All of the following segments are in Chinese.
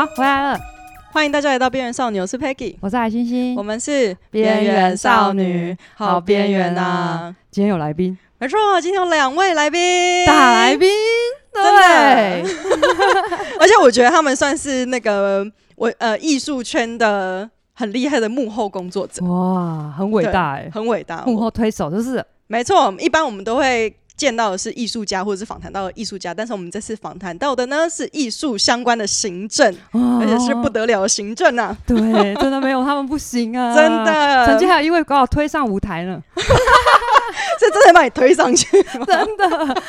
好，回来了，欢迎大家来到边缘少女，我是 Peggy，我是海星星，我们是边缘少女，好边缘啊！今天有来宾，没错，今天有两位来宾，大来宾，对，而且我觉得他们算是那个我呃艺术圈的很厉害的幕后工作者，哇，很伟大哎，很伟大，幕后推手就是，没错，一般我们都会。见到的是艺术家，或者是访谈到的艺术家，但是我们这次访谈到的呢是艺术相关的行政，哦、而且是不得了的行政啊！对，真的没有他们不行啊！真的，曾经还有一位把我推上舞台呢，这真的把你推上去，真的。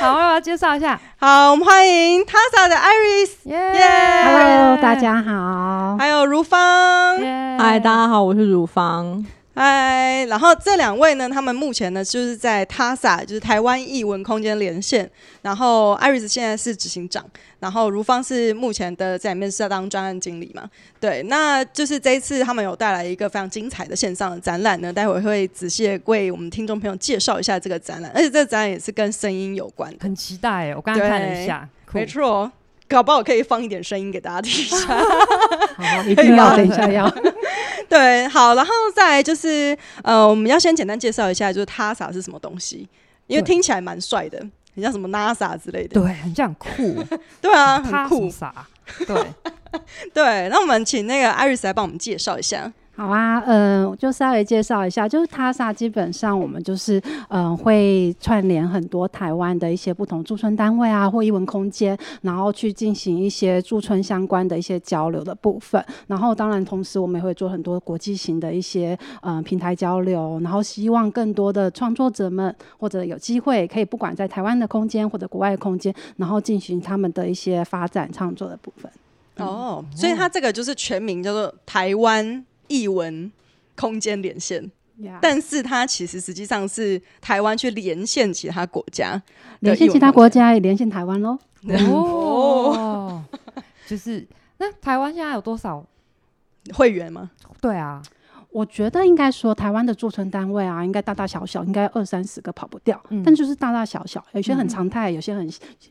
好，我要介绍一下，好，我们欢迎 TASA 的 Iris，耶耶，Hello，大家好，还有如芳，嗨，大家好，我是如芳。嗨，然后这两位呢，他们目前呢就是在 TASA，就是台湾艺文空间连线。然后 Iris 现在是执行长，然后如芳是目前的在里面是要当专案经理嘛。对，那就是这一次他们有带来一个非常精彩的线上的展览呢，待会会仔细为我们听众朋友介绍一下这个展览，而且这个展览也是跟声音有关的，很期待诶，我刚刚看了一下，没错，搞不好可以放一点声音给大家听一下。好，一定要等一下要。对，好，然后再就是，呃，我们要先简单介绍一下，就是 TASA 是什么东西，因为听起来蛮帅的，很像什么 NASA 之类的，对，很像酷，对啊，很酷，啥？对，对，那我们请那个 Iris 来帮我们介绍一下。好啊，嗯，就稍微介绍一下，就是 TASA 基本上我们就是嗯会串联很多台湾的一些不同驻村单位啊或艺文空间，然后去进行一些驻村相关的一些交流的部分。然后当然同时我们也会做很多国际型的一些嗯平台交流，然后希望更多的创作者们或者有机会可以不管在台湾的空间或者国外的空间，然后进行他们的一些发展创作的部分。哦，所以它这个就是全名叫做台湾。艺文空间连线，Yeah. 但是它其实实际上是台湾去连线其他国家，连线其他国家也连线台湾喽。哦，就是那台湾现在有多少会员吗？对啊。我觉得应该说，台湾的驻村单位啊，应该大大小小，应该二三十个跑不掉。嗯、但就是大大小小，有些很常态，有些很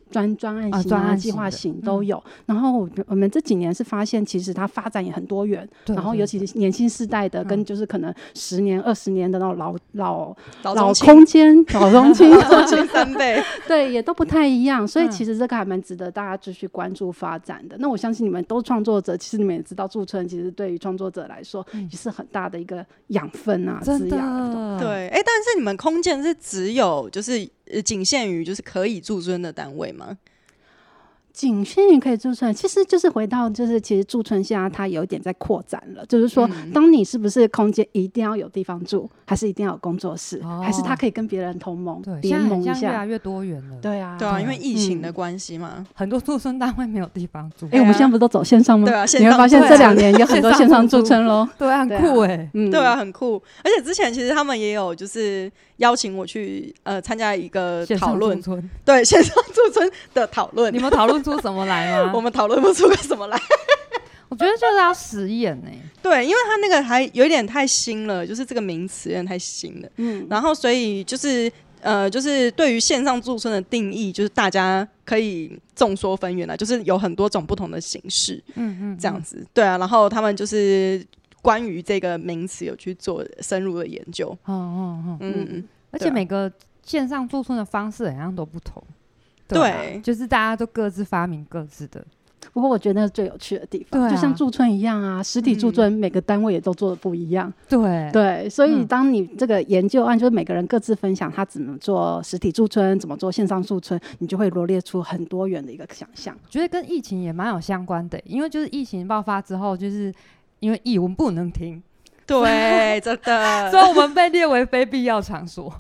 专专案型啊、计划、啊、型都有。嗯、然后我们这几年是发现，其实它发展也很多元。对对对，然后尤其是年轻世代的，跟就是可能十年、二十年的那种老老老空间、老中青、老中青三辈，对，也都不太一样。所以其实这个还蛮值得大家继续关注发展的。那我相信你们都创作者，其实你们也知道，驻村其实对于创作者来说也是很大的。的一个养分啊，滋养对，哎、欸，但是你们空间是只有就是呃仅限于就是可以驻尊的单位吗？仅限于可以驻村，其实就是回到，就是其实驻村现在它有一点在扩展了，就是说，嗯、当你是不是空间一定要有地方住，还是一定要有工作室，哦、还是他可以跟别人同盟联盟一下，越来越多元了。对啊，对啊，因为疫情的关系嘛，嗯、很多驻村单位没有地方住。哎、欸，我们现在不都走线上吗？对啊，你会发现这两年有很多线上驻村喽。对啊，很酷哎、欸，嗯，对啊，很酷。而且之前其实他们也有就是。邀请我去呃参加一个讨论，对线上驻村的讨论，你们讨论出什么来吗？我们讨论不出个什么来。我觉得就是要实验呢、欸。对，因为他那个还有点太新了，就是这个名词有点太新了。嗯，然后所以就是呃，就是对于线上驻村的定义，就是大家可以众说纷纭了，就是有很多种不同的形式。嗯嗯，这样子，对啊，然后他们就是。关于这个名词有去做深入的研究，嗯嗯嗯，而且每个线上驻村的方式好像都不同，对，就是大家都各自发明各自的。不过我觉得那是最有趣的地方，啊、就像驻村一样啊，实体驻村每个单位也都做的不一样，对对，所以当你这个研究案，就是每个人各自分享他怎么做实体驻村，怎么做线上驻村，你就会罗列出很多元的一个想象。觉得跟疫情也蛮有相关的，因为就是疫情爆发之后，就是。因为艺文不能停，对，真的，所以我们被列为非必要场所。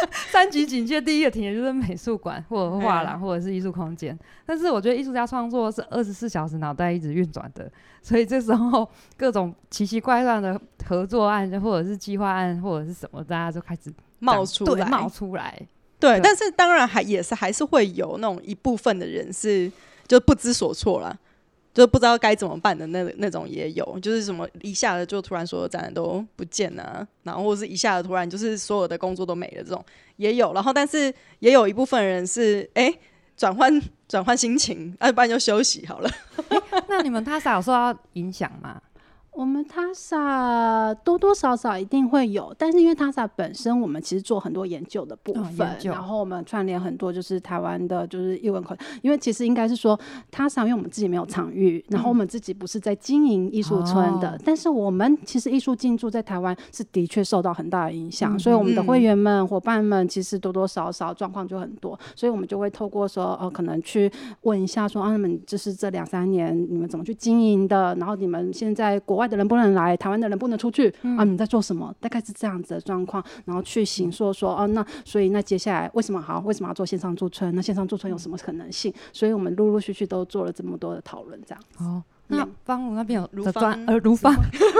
三级警戒，第一个停的就是美术馆，或者画廊，或者是艺术空间。但是我觉得艺术家创作是二十四小时脑袋一直运转的，所以这时候各种奇奇怪怪的合作案，或者是计划案，或者是什么，大家就开始冒出来，冒出来。对，对但是当然还也是还是会有那种一部分的人是就不知所措了。就不知道该怎么办的那那种也有，就是什么一下子就突然所有展览都不见了，然后或是一下子突然就是所有的工作都没了这种也有，然后但是也有一部分人是哎转换转换心情，要、啊、不然就休息好了。那你们 TASA 有受到影响吗？我们 TASA 多多少少一定会有，但是因为 TASA 本身，我们其实做很多研究的部分，哦、然后我们串联很多就是台湾的，就是艺文馆。因为其实应该是说 TASA，因为我们自己没有场域，然后我们自己不是在经营艺术村的，嗯、但是我们其实艺术进驻在台湾是的确受到很大的影响，嗯、所以我们的会员们、伙伴们其实多多少少状况就很多，所以我们就会透过说，呃，可能去问一下说，啊，你们就是这两三年你们怎么去经营的？然后你们现在国外。的人不能来，台湾的人不能出去、嗯、啊！你们在做什么？大概是这样子的状况，然后去行说说，哦、啊，那所以那接下来为什么好？为什么要做线上驻村？那线上驻村有什么可能性？所以我们陆陆续续都做了这么多的讨论，这样。哦，那方如那边有的专呃，如方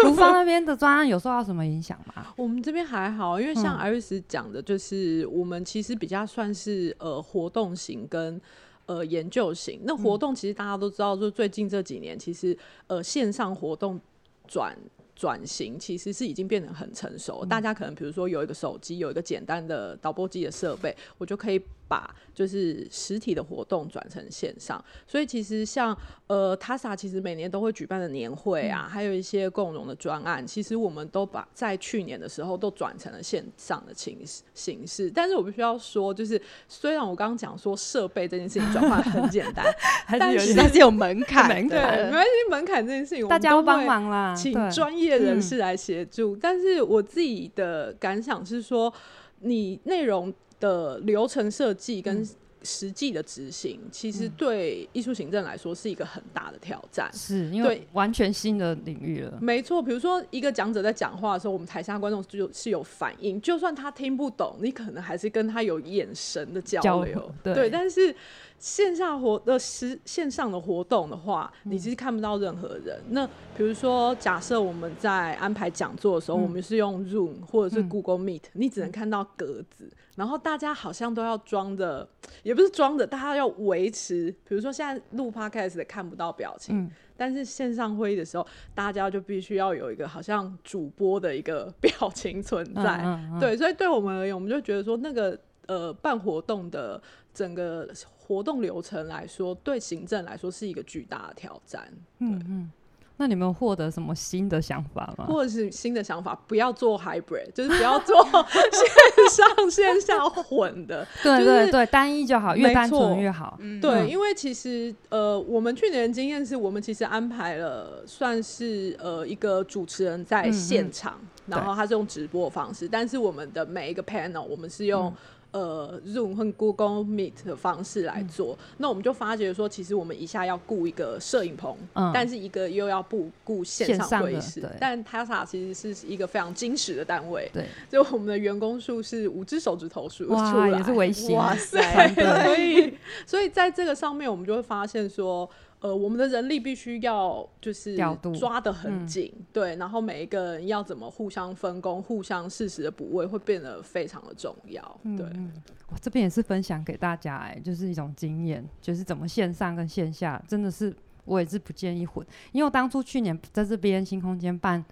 如方那边的专案有受到什么影响吗？我们这边还好，因为像艾瑞斯讲的，就是我们其实比较算是呃活动型跟。呃，研究型那活动其实大家都知道，就最近这几年，其实呃线上活动转转型其实是已经变得很成熟。大家可能比如说有一个手机，有一个简单的导播机的设备，我就可以。把就是实体的活动转成线上，所以其实像呃 TASA 其实每年都会举办的年会啊，嗯、还有一些共融的专案，其实我们都把在去年的时候都转成了线上的形形式。但是我必须要说，就是虽然我刚刚讲说设备这件事情转换很简单，但是还是有门槛。对，没关系，门槛这件事情大家都帮忙啦，请专业人士来协助。嗯、但是我自己的感想是说，你内容。的流程设计跟实际的执行，嗯、其实对艺术行政来说是一个很大的挑战，是因为完全新的领域了。没错，比如说一个讲者在讲话的时候，我们台下观众就是有反应，就算他听不懂，你可能还是跟他有眼神的交流。交对，对，但是。线下活的实线上的活动的话，你其实看不到任何人。嗯、那比如说，假设我们在安排讲座的时候，嗯、我们是用 Zoom 或者是 Google Meet，、嗯、你只能看到格子，然后大家好像都要装的，也不是装的，大家要维持。比如说现在录 Podcast 的看不到表情，嗯、但是线上会议的时候，大家就必须要有一个好像主播的一个表情存在。对，所以对我们而言，我们就觉得说，那个呃办活动的整个。活动流程来说，对行政来说是一个巨大的挑战。嗯嗯，那你们获得什么新的想法吗？或者是新的想法，不要做 hybrid，就是不要做 线上线下混的。对对对，单一就好，越单纯越好。嗯、对，因为其实呃，我们去年的经验是我们其实安排了算是呃一个主持人在现场，嗯嗯然后他是用直播的方式，但是我们的每一个 panel 我们是用、嗯。呃，Zoom 和 Google Meet 的方式来做，嗯、那我们就发觉说，其实我们一下要雇一个摄影棚，嗯、但是一个又要不顾线上会议室。但 TASA 其实是一个非常精实的单位，对，就我们的员工数是五只手指头数出来，也是微型，哇塞，所以所以在这个上面，我们就会发现说。呃，我们的人力必须要就是抓得很紧，嗯、对，然后每一个人要怎么互相分工、互相适时的补位，会变得非常的重要。对，嗯、我这边也是分享给大家、欸，哎，就是一种经验，就是怎么线上跟线下，真的是我也是不建议混，因为我当初去年在这边新空间办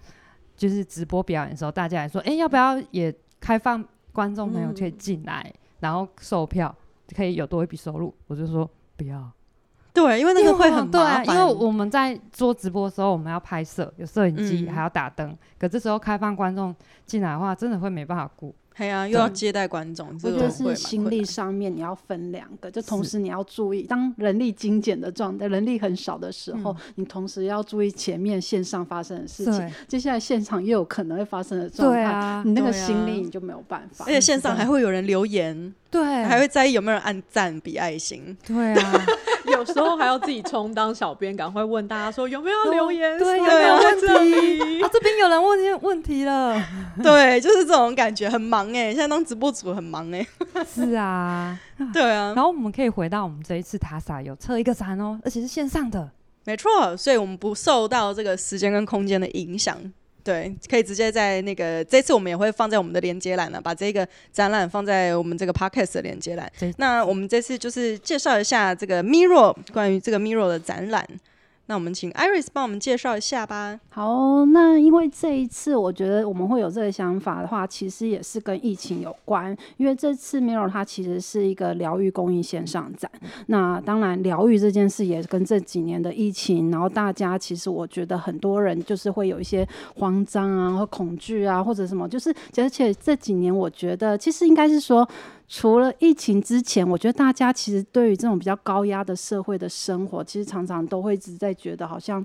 就是直播表演的时候，大家也说，哎、欸，要不要也开放观众朋友可以进来，嗯、然后售票可以有多一笔收入，我就说不要。对，因为那个会很麻烦。对，因为我们在做直播的时候，我们要拍摄，有摄影机，嗯、还要打灯。可这时候开放观众进来的话，真的会没办法顾。对啊，又要接待观众，我觉得是心力上面你要分两个，就同时你要注意，当人力精简的状态，人力很少的时候，你同时要注意前面线上发生的事情，接下来现场又有可能会发生的状态，你那个心力你就没有办法。而且线上还会有人留言，对，还会在意有没有人按赞、比爱心，对啊。有时候还要自己充当小编，赶快问大家说有没有留言，对，有没有问题 啊？这边有人问问题了，对，就是这种感觉，很忙哎，现在当直播主很忙哎，是啊，对啊。然后我们可以回到我们这一次 TASA 有测一个展哦，而且是线上的，没错，所以我们不受到这个时间跟空间的影响。对，可以直接在那个这次我们也会放在我们的连接栏了，把这个展览放在我们这个 podcast 的连接栏。对那我们这次就是介绍一下这个 Mirro 关于这个 Miro 的展览。那我们请 Iris 帮我们介绍一下吧。好，那因为这一次我觉得我们会有这个想法的话，其实也是跟疫情有关。因为这次 Mirror 它其实是一个疗愈公益线上展。那当然，疗愈这件事也跟这几年的疫情，然后大家其实我觉得很多人就是会有一些慌张啊、或恐惧啊，或者什么，就是而且这几年我觉得其实应该是说。除了疫情之前，我觉得大家其实对于这种比较高压的社会的生活，其实常常都会一直在觉得好像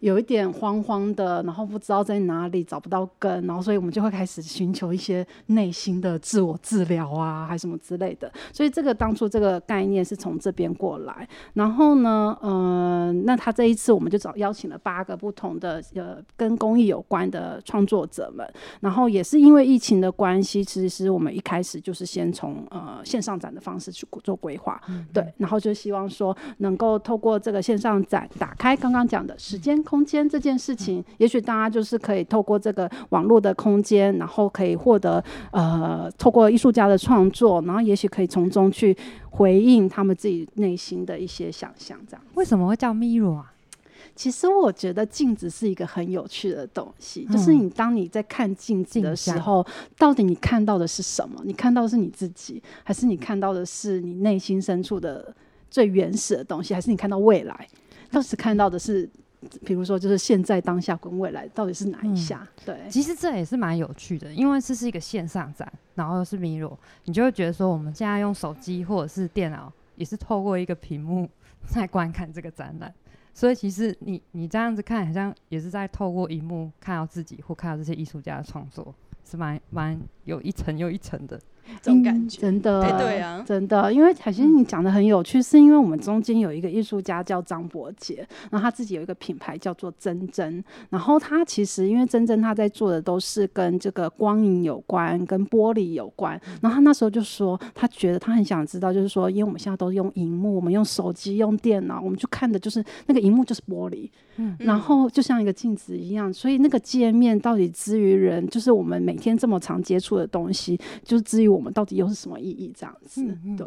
有一点慌慌的，然后不知道在哪里找不到根，然后所以我们就会开始寻求一些内心的自我治疗啊，还什么之类的。所以这个当初这个概念是从这边过来。然后呢，嗯、呃，那他这一次我们就找邀请了八个不同的呃跟公益有关的创作者们，然后也是因为疫情的关系，其实我们一开始就是先从呃，线上展的方式去做规划，嗯，对，然后就希望说能够透过这个线上展打开刚刚讲的时间空间这件事情，嗯，也许大家就是可以透过这个网络的空间，然后可以获得呃，透过艺术家的创作，然后也许可以从中去回应他们自己内心的一些想象，这样。为什么会叫 Mirror 啊？其实我觉得镜子是一个很有趣的东西，嗯、就是你当你在看镜子的时候，到底你看到的是什么？你看到的是你自己，还是你看到的是你内心深处的最原始的东西？还是你看到未来？当时看到的是，比如说就是现在当下跟未来到底是哪一下？嗯、对，其实这也是蛮有趣的，因为这是一个线上展，然后又是 Mirror，你就会觉得说我们现在用手机或者是电脑，也是透过一个屏幕 在观看这个展览。所以其实你你这样子看，好像也是在透过荧幕看到自己，或看到这些艺术家的创作，是蛮蛮有一层又一层的。这种感觉、嗯、真的，欸、对啊，真的，因为海星你讲的很有趣，是因为我们中间有一个艺术家叫张伯杰，然后他自己有一个品牌叫做真真，然后他其实因为真真他在做的都是跟这个光影有关，跟玻璃有关，然后他那时候就说，他觉得他很想知道，就是说，因为我们现在都用荧幕，我们用手机、用电脑，我们就看的就是那个荧幕就是玻璃，嗯，然后就像一个镜子一样，所以那个界面到底之于人，就是我们每天这么常接触的东西，就是之于我们到底又是什么意义？这样子，嗯、对。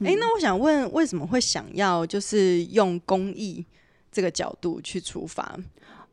哎、那我想问，为什么会想要就是用公益这个角度去出发？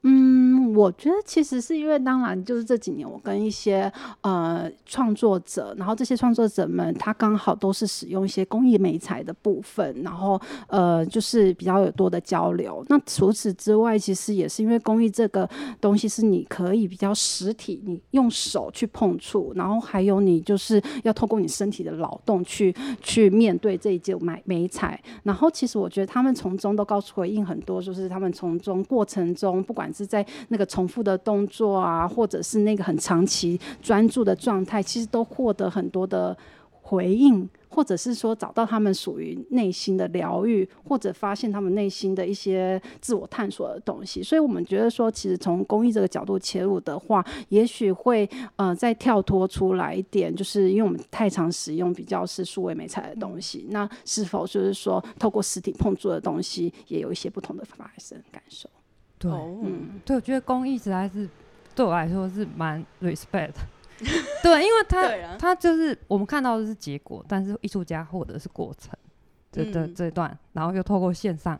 嗯，我觉得其实是因为，当然就是这几年我跟一些呃创作者，然后这些创作者们他刚好都是使用一些工艺美材的部分，然后呃就是比较有多的交流。那除此之外，其实也是因为工艺这个东西是你可以比较实体，你用手去碰触，然后还有你就是要透过你身体的劳动去去面对这一件买美材。然后其实我觉得他们从中都告诉回应很多，就是他们从中过程中不管。是在那个重复的动作啊，或者是那个很长期专注的状态，其实都获得很多的回应，或者是说找到他们属于内心的疗愈，或者发现他们内心的一些自我探索的东西。所以我们觉得说，其实从公益这个角度切入的话，也许会呃再跳脱出来一点，就是因为我们太常使用比较是数位美材的东西，那是否就是说透过实体碰触的东西，也有一些不同的发生感受？对，嗯，对，我觉得公益实在是对我来说是蛮 respect，对，因为他他就是我们看到的是结果，但是艺术家获得是过程，这这这段，然后又透过线上，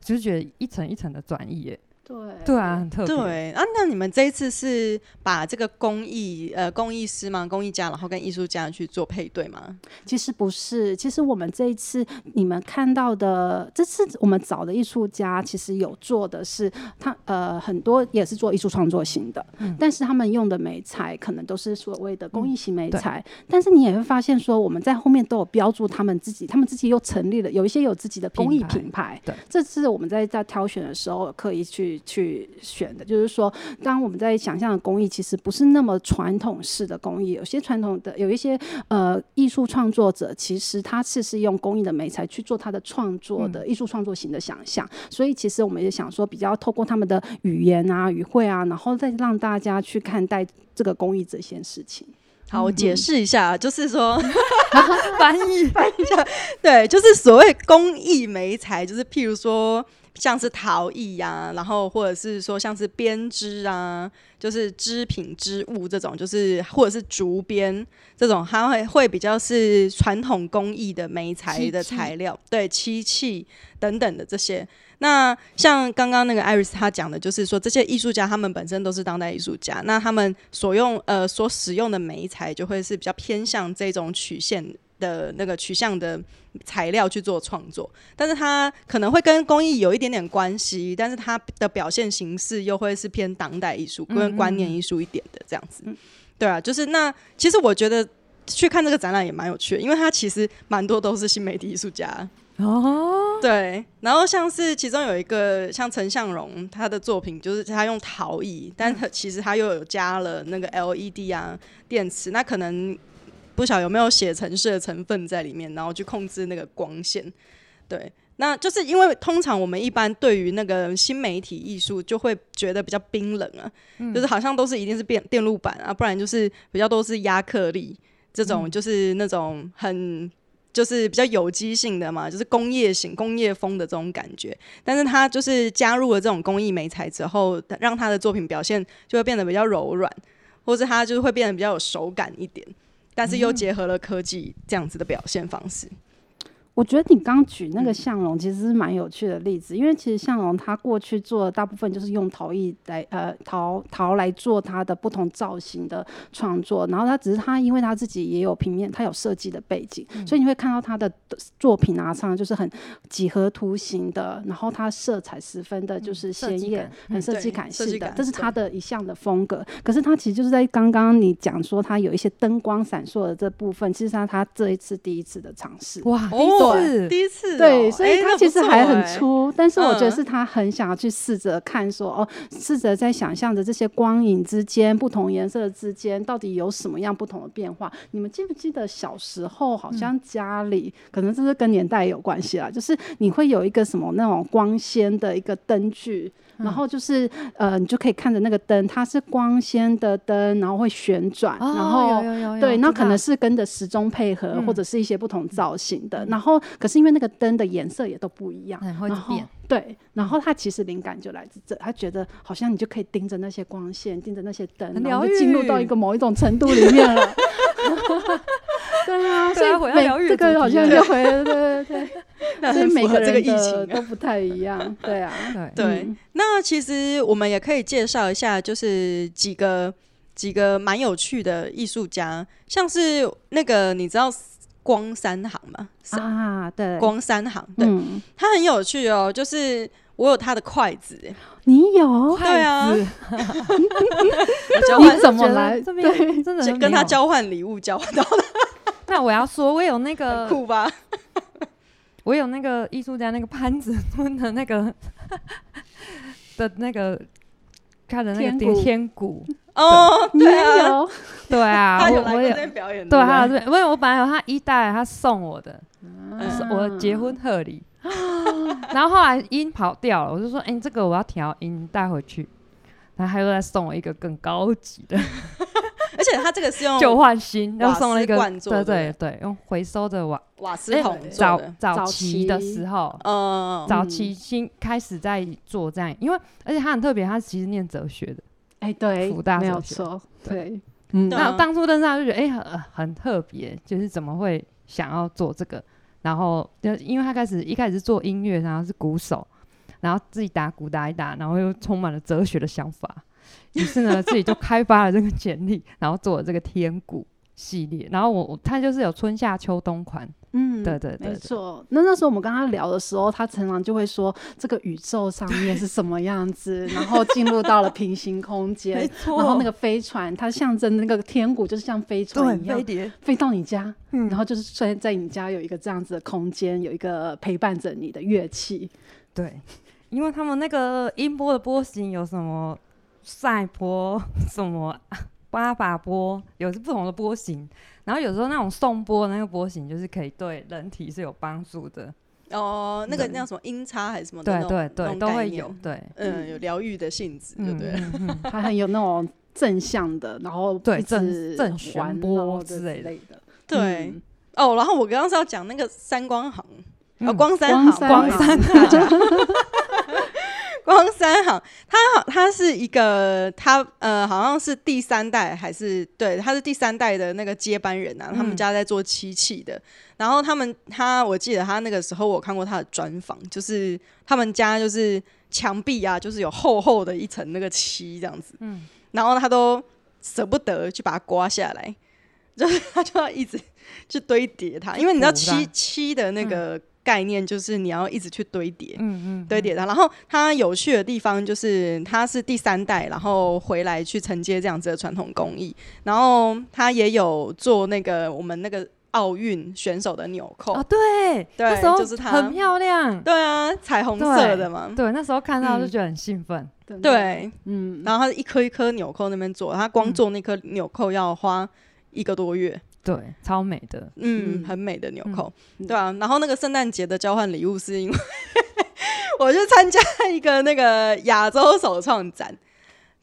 就是觉得一层一层的转移耶。对对啊，很特别。对啊，那你们这一次是把这个工艺呃工艺师嘛，工艺家，然后跟艺术家去做配对吗？其实不是，其实我们这一次你们看到的，这次我们找的艺术家，其实有做的是他呃很多也是做艺术创作型的，嗯，但是他们用的美材可能都是所谓的工艺型美材，嗯。但是你也会发现说，我们在后面都有标注他们自己，他们自己又成立了有一些有自己的工艺品牌。对，这次我们在在挑选的时候刻意去。去选的，就是说，当我们在想象的工艺，其实不是那么传统式的工艺。有些传统的，有一些呃艺术创作者，其实他是是用工艺的媒材去做他的创作的艺术创作型的想象。嗯。所以，其实我们也想说，比较透过他们的语言啊、语汇啊，然后再让大家去看待这个工艺这件事情。好，我解释一下，嗯、就是说 翻译翻译一下，对，就是所谓工艺媒材，就是譬如说。像是陶艺呀，然后或者是说像是编织啊，就是织品织物这种，就是或者是竹编这种，它会会比较是传统工艺的媒材的材料，漆对漆器等等的这些。那像刚刚那个 Iris 他讲的，就是说这些艺术家他们本身都是当代艺术家，那他们所用呃所使用的媒材就会是比较偏向这种曲线的那个取向的材料去做创作，但是它可能会跟工艺有一点点关系，但是它的表现形式又会是偏当代艺术跟观念艺术一点的这样子。嗯嗯对啊，就是那其实我觉得去看这个展览也蛮有趣的，因为它其实蛮多都是新媒体艺术家。哦，对，然后像是其中有一个像陈向荣，他的作品就是他用陶艺，但他其实他又有加了那个 LED 啊电池，那可能不晓得有没有写程式的成分在里面，然后去控制那个光线。对，那就是因为通常我们一般对于那个新媒体艺术就会觉得比较冰冷啊，嗯、就是好像都是一定是电电路板啊，不然就是比较都是压克力这种，就是那种很。就是比较有机性的嘛，就是工业型、工业风的这种感觉。但是他就是加入了这种工艺媒材之后，让他的作品表现就会变得比较柔软，或者他就是会变得比较有手感一点，但是又结合了科技这样子的表现方式。我觉得你刚举那个向龙其实是蛮有趣的例子，因为其实向龙他过去做的大部分就是用陶艺来呃陶陶来做他的不同造型的创作，然后他只是他因为他自己也有平面，他有设计的背景，嗯、所以你会看到他的作品啊，常常就是很几何图形的，然后他色彩十分的就是鲜艳，很设计感是的，这是他的一项的风格。可是他其实就是在刚刚你讲说他有一些灯光闪烁的这部分，其实他他这一次第一次的尝试哇。哦是第一次，对，所以他其实还很粗，欸欸、但是我觉得是他很想要去试着看说，说、嗯、哦，试着在想象着这些光影之间、不同颜色之间到底有什么样不同的变化。你们记不记得小时候好像家里，嗯、可能这是跟年代有关系啦，就是你会有一个什么那种光纤的一个灯具。然后就是呃，你就可以看着那个灯，它是光纤的灯，然后会旋转，然后对，那可能是跟着时钟配合，或者是一些不同造型的。然后可是因为那个灯的颜色也都不一样，会变。对，然后他其实灵感就来自这，他觉得好像你就可以盯着那些光线，盯着那些灯，然后就进入到一个某一种程度里面了。对啊，所以每这个好像就回了，对对对，所以每个人的都不太一样，对啊，对。那其实我们也可以介绍一下，就是几个几个蛮有趣的艺术家，像是那个你知道光三行嘛？啊，对，光三行，对，它很有趣哦，就是我有他的筷子，你有？对啊，你怎么来？这边真的跟他交换礼物交换到了。那我要说，我有那个酷吧？我有那个艺术家那个潘子敦的那个 的那个看的那个天鼓 哦，对啊，对啊，他有来过这表演，对啊，对，因为我本来有他一代，他送我的，我的结婚贺礼，然后后来音跑掉了，我就说，哎，这个我要调音带回去，然后他又再送我一个更高级的。而且他这个是用旧换新，又送了一个，对对对，用回收的瓦瓦斯桶。早早期的时候，嗯，早期新开始在做这样，因为而且他很特别，他其实念哲学的，哎，对，辅大没有错，对，嗯，那当初登上就觉得哎很很特别，就是怎么会想要做这个，然后就因为他开始一开始做音乐，然后是鼓手，然后自己打鼓打一打，然后又充满了哲学的想法。于是呢，自己就开发了这个简历，然后做了这个天鼓系列。然后我我他就是有春夏秋冬款，嗯，对对对，没错。那那时候我们跟他聊的时候，他常常就会说这个宇宙上面是什么样子，然后进入到了平行空 间，没错。然后那个飞船，它象征那个天鼓，就是像飞船一样飞碟飞到你家，嗯，然后就是在在你家有一个这样子的空间，有一个陪伴着你的乐器。对，因为他们那个音波的波形有什么？赛波什么八法波，有不同的波形，然后有时候那种送波那个波形就是可以对人体是有帮助的哦。那个那叫什么音差还是什么？对对对，都会有。对，嗯，有疗愈的性质，对不对？它很有那种正向的，然后对正正弦波之类的。对哦，然后我刚刚是要讲那个三光行，哦，光三行，光三。光三行，他好，他是一个，他呃，好像是第三代还是对，他是第三代的那个接班人啊。嗯、他们家在做漆器的，然后他们他，我记得他那个时候我看过他的专访，就是他们家就是墙壁啊，就是有厚厚的一层那个漆这样子，嗯，然后他都舍不得去把它刮下来，就是他就要一直去堆叠它，因为你知道漆漆的那个。嗯概念就是你要一直去堆叠，嗯嗯，堆叠它。然后它有趣的地方就是，它是第三代，然后回来去承接这样子的传统工艺。然后它也有做那个我们那个奥运选手的纽扣啊，对对，那时候就是它很漂亮，对啊，彩虹色的嘛，对，那时候看到就觉得很兴奋，嗯、对，嗯。然后它一颗一颗纽扣那边做，它光做那颗纽扣要花一个多月。对，超美的，嗯，很美的纽扣，嗯、对啊。然后那个圣诞节的交换礼物是因为 我去参加一个那个亚洲首创展，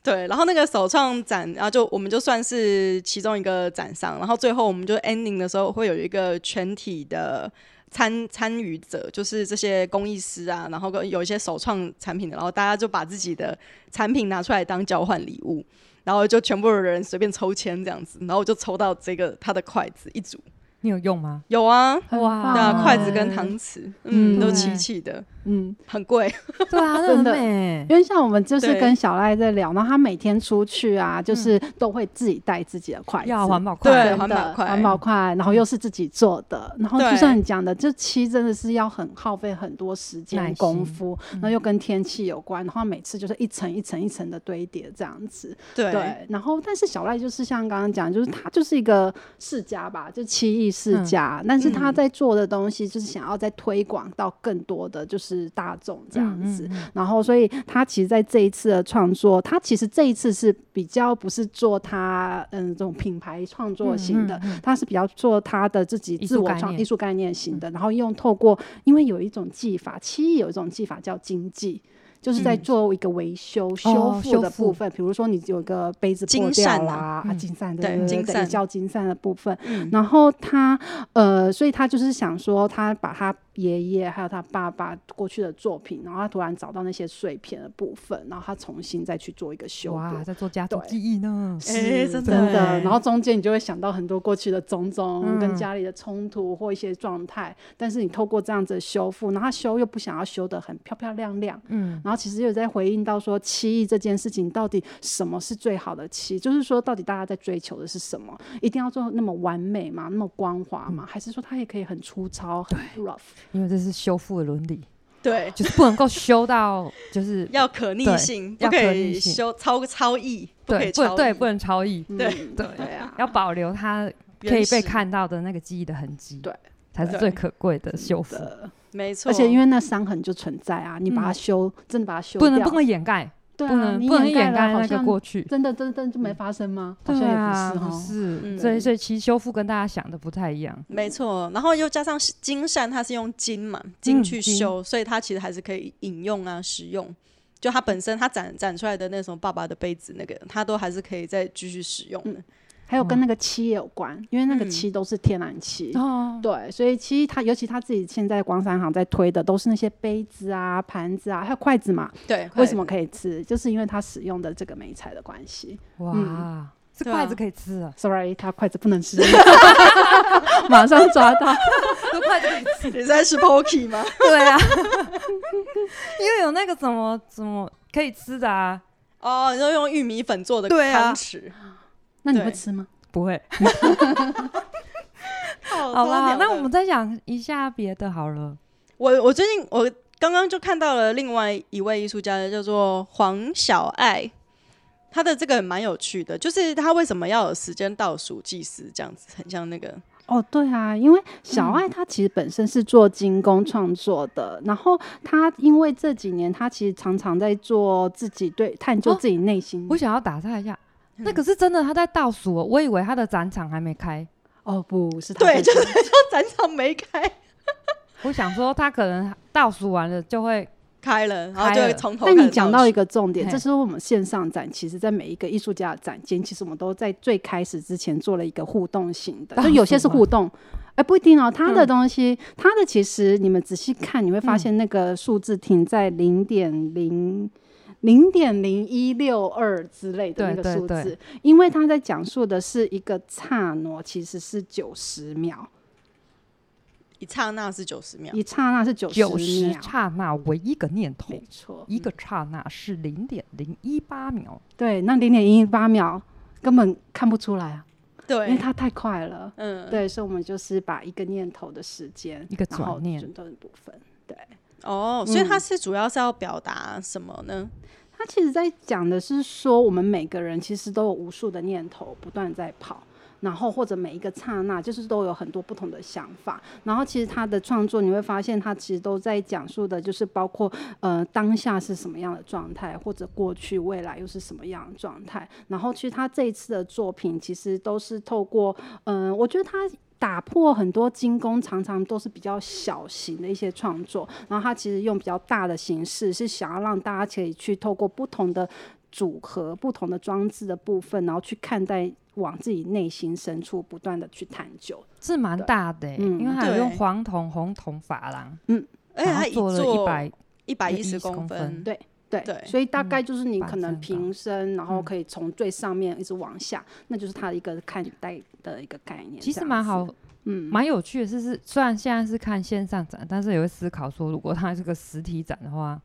对，然后那个首创展，然后就我们就算是其中一个展商，然后最后我们就 ending 的时候会有一个全体的参参与者，就是这些工艺师啊，然后有一些首创产品的，然后大家就把自己的产品拿出来当交换礼物。然后就全部的人随便抽签这样子，然后就抽到这个他的筷子一组。你有用吗？有啊，哇，对啊，筷子跟汤匙，嗯，都漆器的，嗯，很贵，对啊，真的美。因为像我们就是跟小赖在聊，然后他每天出去啊，就是都会自己带自己的筷子，要环保筷，对，环保筷，环保筷，然后又是自己做的，然后就像你讲的，这漆真的是要很耗费很多时间功夫，然后又跟天气有关，然后每次就是一层一层一层的堆叠这样子，对，然后但是小赖就是像刚刚讲，就是他就是一个世家吧，就漆艺。世家，但是他在做的东西就是想要再推广到更多的就是大众这样子，然后所以他其实在这一次的创作，他其实这一次是比较不是做他嗯这种品牌创作型的，他是比较做他的自己自我创艺术概念型的，然后用透过因为有一种技法，漆艺有一种技法叫金继。就是在做一个维修、嗯、修复的部分，比、哦、如说你有个杯子破掉啦，啊，金散对对对，叫金散的部分，嗯、然后他呃，所以他就是想说，他把他。爷爷还有他爸爸过去的作品，然后他突然找到那些碎片的部分，然后他重新再去做一个修补，在做家族记忆呢，是、欸、真的。然后中间你就会想到很多过去的种种，跟家里的冲突或一些状态。嗯、但是你透过这样子的修复，然后他修又不想要修得很漂漂亮亮，嗯。然后其实又在回应到说，七艺这件事情到底什么是最好的七？就是说，到底大家在追求的是什么？一定要做那么完美吗？那么光滑吗？嗯、还是说它也可以很粗糙、很 rough？因为这是修复的伦理，对，就是不能够修到，就是 要可逆性，不可以修超超逸，对，不对，不能超意，对对啊，要保留它可以被看到的那个记忆的痕迹，对，才是最可贵的修复，没错。而且因为那伤痕就存在啊，你把它修，真的把它修，不能不能掩盖。对啊，不能掩盖那个过去，真的真的就没发生吗？好像也，不是是，所以所以其实修复跟大家想的不太一样。没错，然后又加上金扇，它是用金嘛，金去修，所以它其实还是可以饮用啊，使用。就它本身，它展展出来的那种爸爸的杯子，那个它都还是可以再继续使用的。还有跟那个漆有关，嗯、因为那个漆都是天然漆，嗯、对，所以其实他尤其他自己现在光三行在推的都是那些杯子啊、盘子啊，还有筷子嘛。对，为什么可以吃？就是因为它使用的这个媒材的关系。哇，嗯、这筷子可以吃啊？Sorry，他筷子不能吃。马上抓到，这筷子可以吃。你在吃 Pocky 吗？对啊，因为有那个怎么怎么可以吃的啊？哦，你说用玉米粉做的汤匙。那你会吃吗？不会。好了，那我们再讲一下别的好了。我我最近我刚刚就看到了另外一位艺术家，叫做黄小爱。他的这个蛮有趣的，就是他为什么要有时间倒数计时这样子，很像那个。哦，对啊，因为小爱他其实本身是做精工创作的，嗯、然后他因为这几年他其实常常在做自己对探究自己内心、哦。我想要打岔一下。那可是真的，他在倒数，我以为他的展场还没开。哦，不是，对，就是说展场没开。我想说，他可能倒数完了就会开了，然后就会从头。但你讲到一个重点，这是我们线上展，其实在每一个艺术家的展间，其实我们都在最开始之前做了一个互动型的，就有些是互动，哎，不一定哦。他的东西，嗯、他的其实你们仔细看，你会发现那个数字停在零点零零点零一六二之类的那个数字，对对对，因为他在讲述的是一个刹那，其实是九十秒。一刹那是九十秒，一刹那是九十秒，刹那为一个念头，没错，一个刹那是零点零一八秒，对，那零点零一八秒根本看不出来啊，对，因为它太快了，嗯，对，所以我们就是把一个念头的时间，一个转念。的部分，对，哦，所以他是主要是要表达什么呢？他其实在讲的是说，我们每个人其实都有无数的念头不断在跑。然后或者每一个刹那，就是都有很多不同的想法。然后其实他的创作，你会发现他其实都在讲述的，就是包括呃当下是什么样的状态，或者过去未来又是什么样的状态。然后其实他这一次的作品，其实都是透过嗯、呃，我觉得他打破很多精工，常常都是比较小型的一些创作。然后他其实用比较大的形式，是想要让大家可以去透过不同的组合、不同的装置的部分，然后去看待。往自己内心深处不断的去探究，是蛮大的、欸，嗯，因为还有用黄铜、红铜珐琅，嗯，而且他做了一百一百一十公分，对对对，所以大概就是你可能平身，然后可以从最上面一直往下，那就是它的一个看待的一个概念。其实蛮好，嗯，蛮有趣的是，是虽然现在是看线上展，但是也会思考说，如果它是个实体展的话。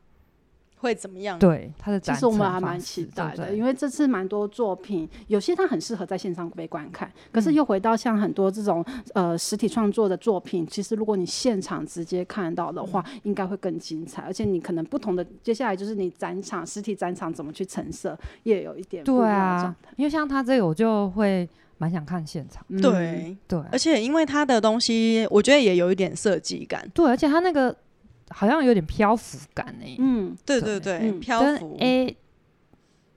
会怎么样？对，他的其实我们还蛮期待的，对对，因为这次蛮多作品，有些它很适合在线上被观看，可是又回到像很多这种呃实体创作的作品，其实如果你现场直接看到的话，嗯、应该会更精彩，而且你可能不同的接下来就是你展场实体展场怎么去陈设，也有一点不一样的。对啊，因为像他这个，我就会蛮想看现场。对、嗯、对，而且因为他的东西，我觉得也有一点设计感。对，而且他那个。好像有点漂浮感呢、欸。嗯，对对对，漂浮。A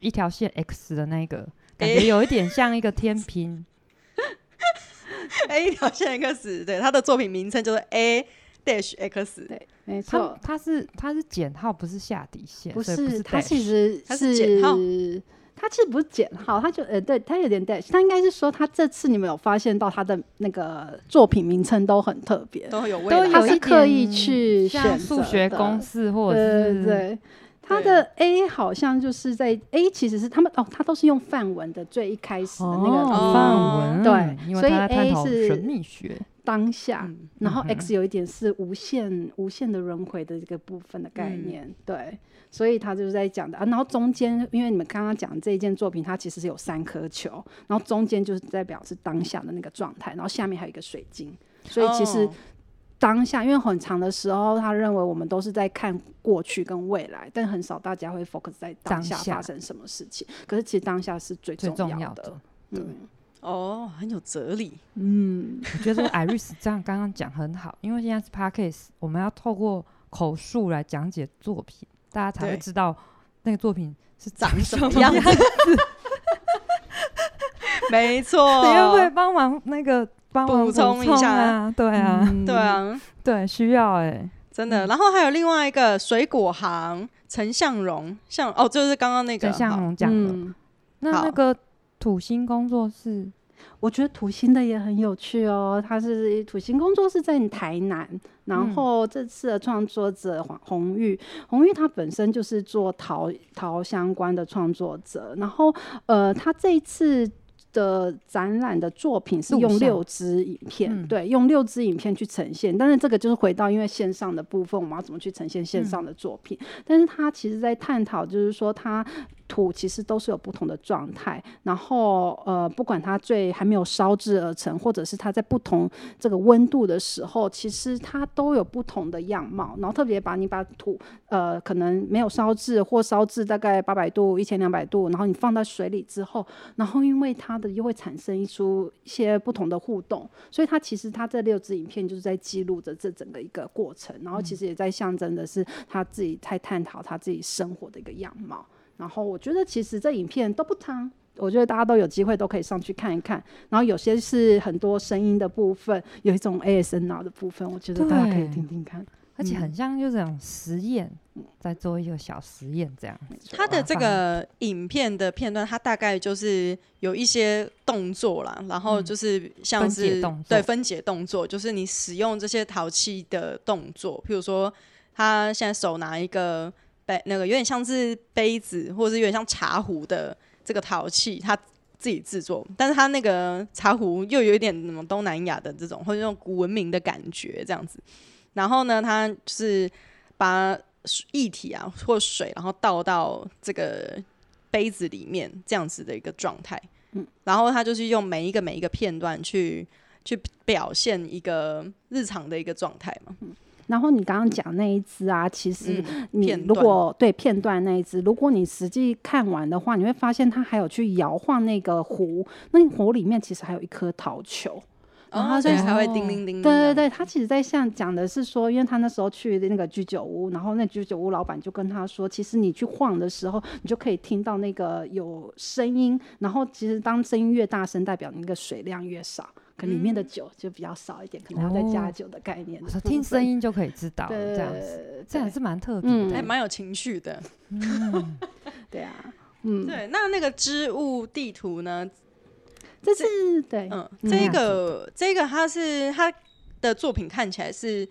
一条线 X 的那个感觉有一点像一个天平。A 一条线 X，对，他的作品名称就是 A dash X，对，没错，它是它是减号，不是下底线，不是，不是它其实它是减号。他其实不是减号，他就呃，对他有点 dash，他应该是说他这次你们有发现到他的那个作品名称都很特别，都有都有是刻意去选数学公式或者是对，对，对，他的 A 好像就是在 A 其实是他们哦，他都是用范文的最一开始的那个范文，对，所以 A 是神秘学当下，然后 X 有一点是无限无限的轮回的这个部分的概念，对。所以他就是在讲的啊，然后中间，因为你们刚刚讲这一件作品，它其实是有三颗球，然后中间就是代表是当下的那个状态，然后下面还有一个水晶，所以其实当下，因为很长的时候，他认为我们都是在看过去跟未来，但很少大家会 focus 在当下发生什么事情。可是其实当下是最重要的。对，哦，很有哲理。嗯，我觉得 Iris 这样刚刚讲很好，因为现在是 Podcast，我们要透过口述来讲解作品。大家才会知道那个作品是长什么样子。没错，你会不会帮忙那个帮忙补充一下啊？对啊，对啊，对，需要哎，真的。然后还有另外一个水果行陈向荣，向哦，就是刚刚那个陈向荣讲的。那那个土星工作室。我觉得土星的也很有趣哦，他是土星工作室在台南，然后这次的创作者黄红玉，红玉他本身就是做陶陶相关的创作者，然后呃，他这一次的展览的作品是用六支影片，嗯、对，用六支影片去呈现，但是这个就是回到因为线上的部分，我们要怎么去呈现线上的作品？嗯、但是他其实在探讨，就是说他。土其实都是有不同的状态，然后呃，不管它最还没有烧制而成，或者是它在不同这个温度的时候，其实它都有不同的样貌。然后特别把你把土呃，可能没有烧制或烧制大概八百度、一千两百度，然后你放到水里之后，然后因为它的又会产生一出一些不同的互动，所以它其实它这六支影片就是在记录着这整个一个过程，然后其实也在象征的是他自己在探讨他自己生活的一个样貌。然后我觉得其实这影片都不长，我觉得大家都有机会都可以上去看一看。然后有些是很多声音的部分，有一种 ASMR 的部分，我觉得大家可以听听看。而且很像就是这种实验，在做一个小实验这样。他的这个影片的片段，它大概就是有一些动作啦，然后就是像是对分解动作，就是你使用这些陶器的动作，譬如说他现在手拿一个杯，那个有点像是杯子，或者是有点像茶壶的这个陶器，他自己制作，但是他那个茶壶又有一点什么东南亚的这种或者那种古文明的感觉这样子。然后呢，他就是把液体啊或水，然后倒到这个杯子里面，这样子的一个状态。嗯，然后他就是用每一个每一个片段去去表现一个日常的一个状态嘛。嗯，然后你刚刚讲那一支啊，其实你如果对片段那一支，如果你实际看完的话，你会发现它还有去摇晃那个壶，那壶里面其实还有一颗桃球。然后所以才会叮铃铃。对对对，他其实在像讲的是说，因为他那时候去那个居酒屋，然后那居酒屋老板就跟他说，其实你去晃的时候，你就可以听到那个有声音。然后其实当声音越大声，代表那个水量越少，可里面的酒就比较少一点，可能要再加酒的概念。说听声音就可以知道，这样子，这样是蛮特别的，还蛮有情绪的。嗯，对啊，嗯，对。那那个织物地图呢？这是对，嗯，这个这个它是它的作品看起来是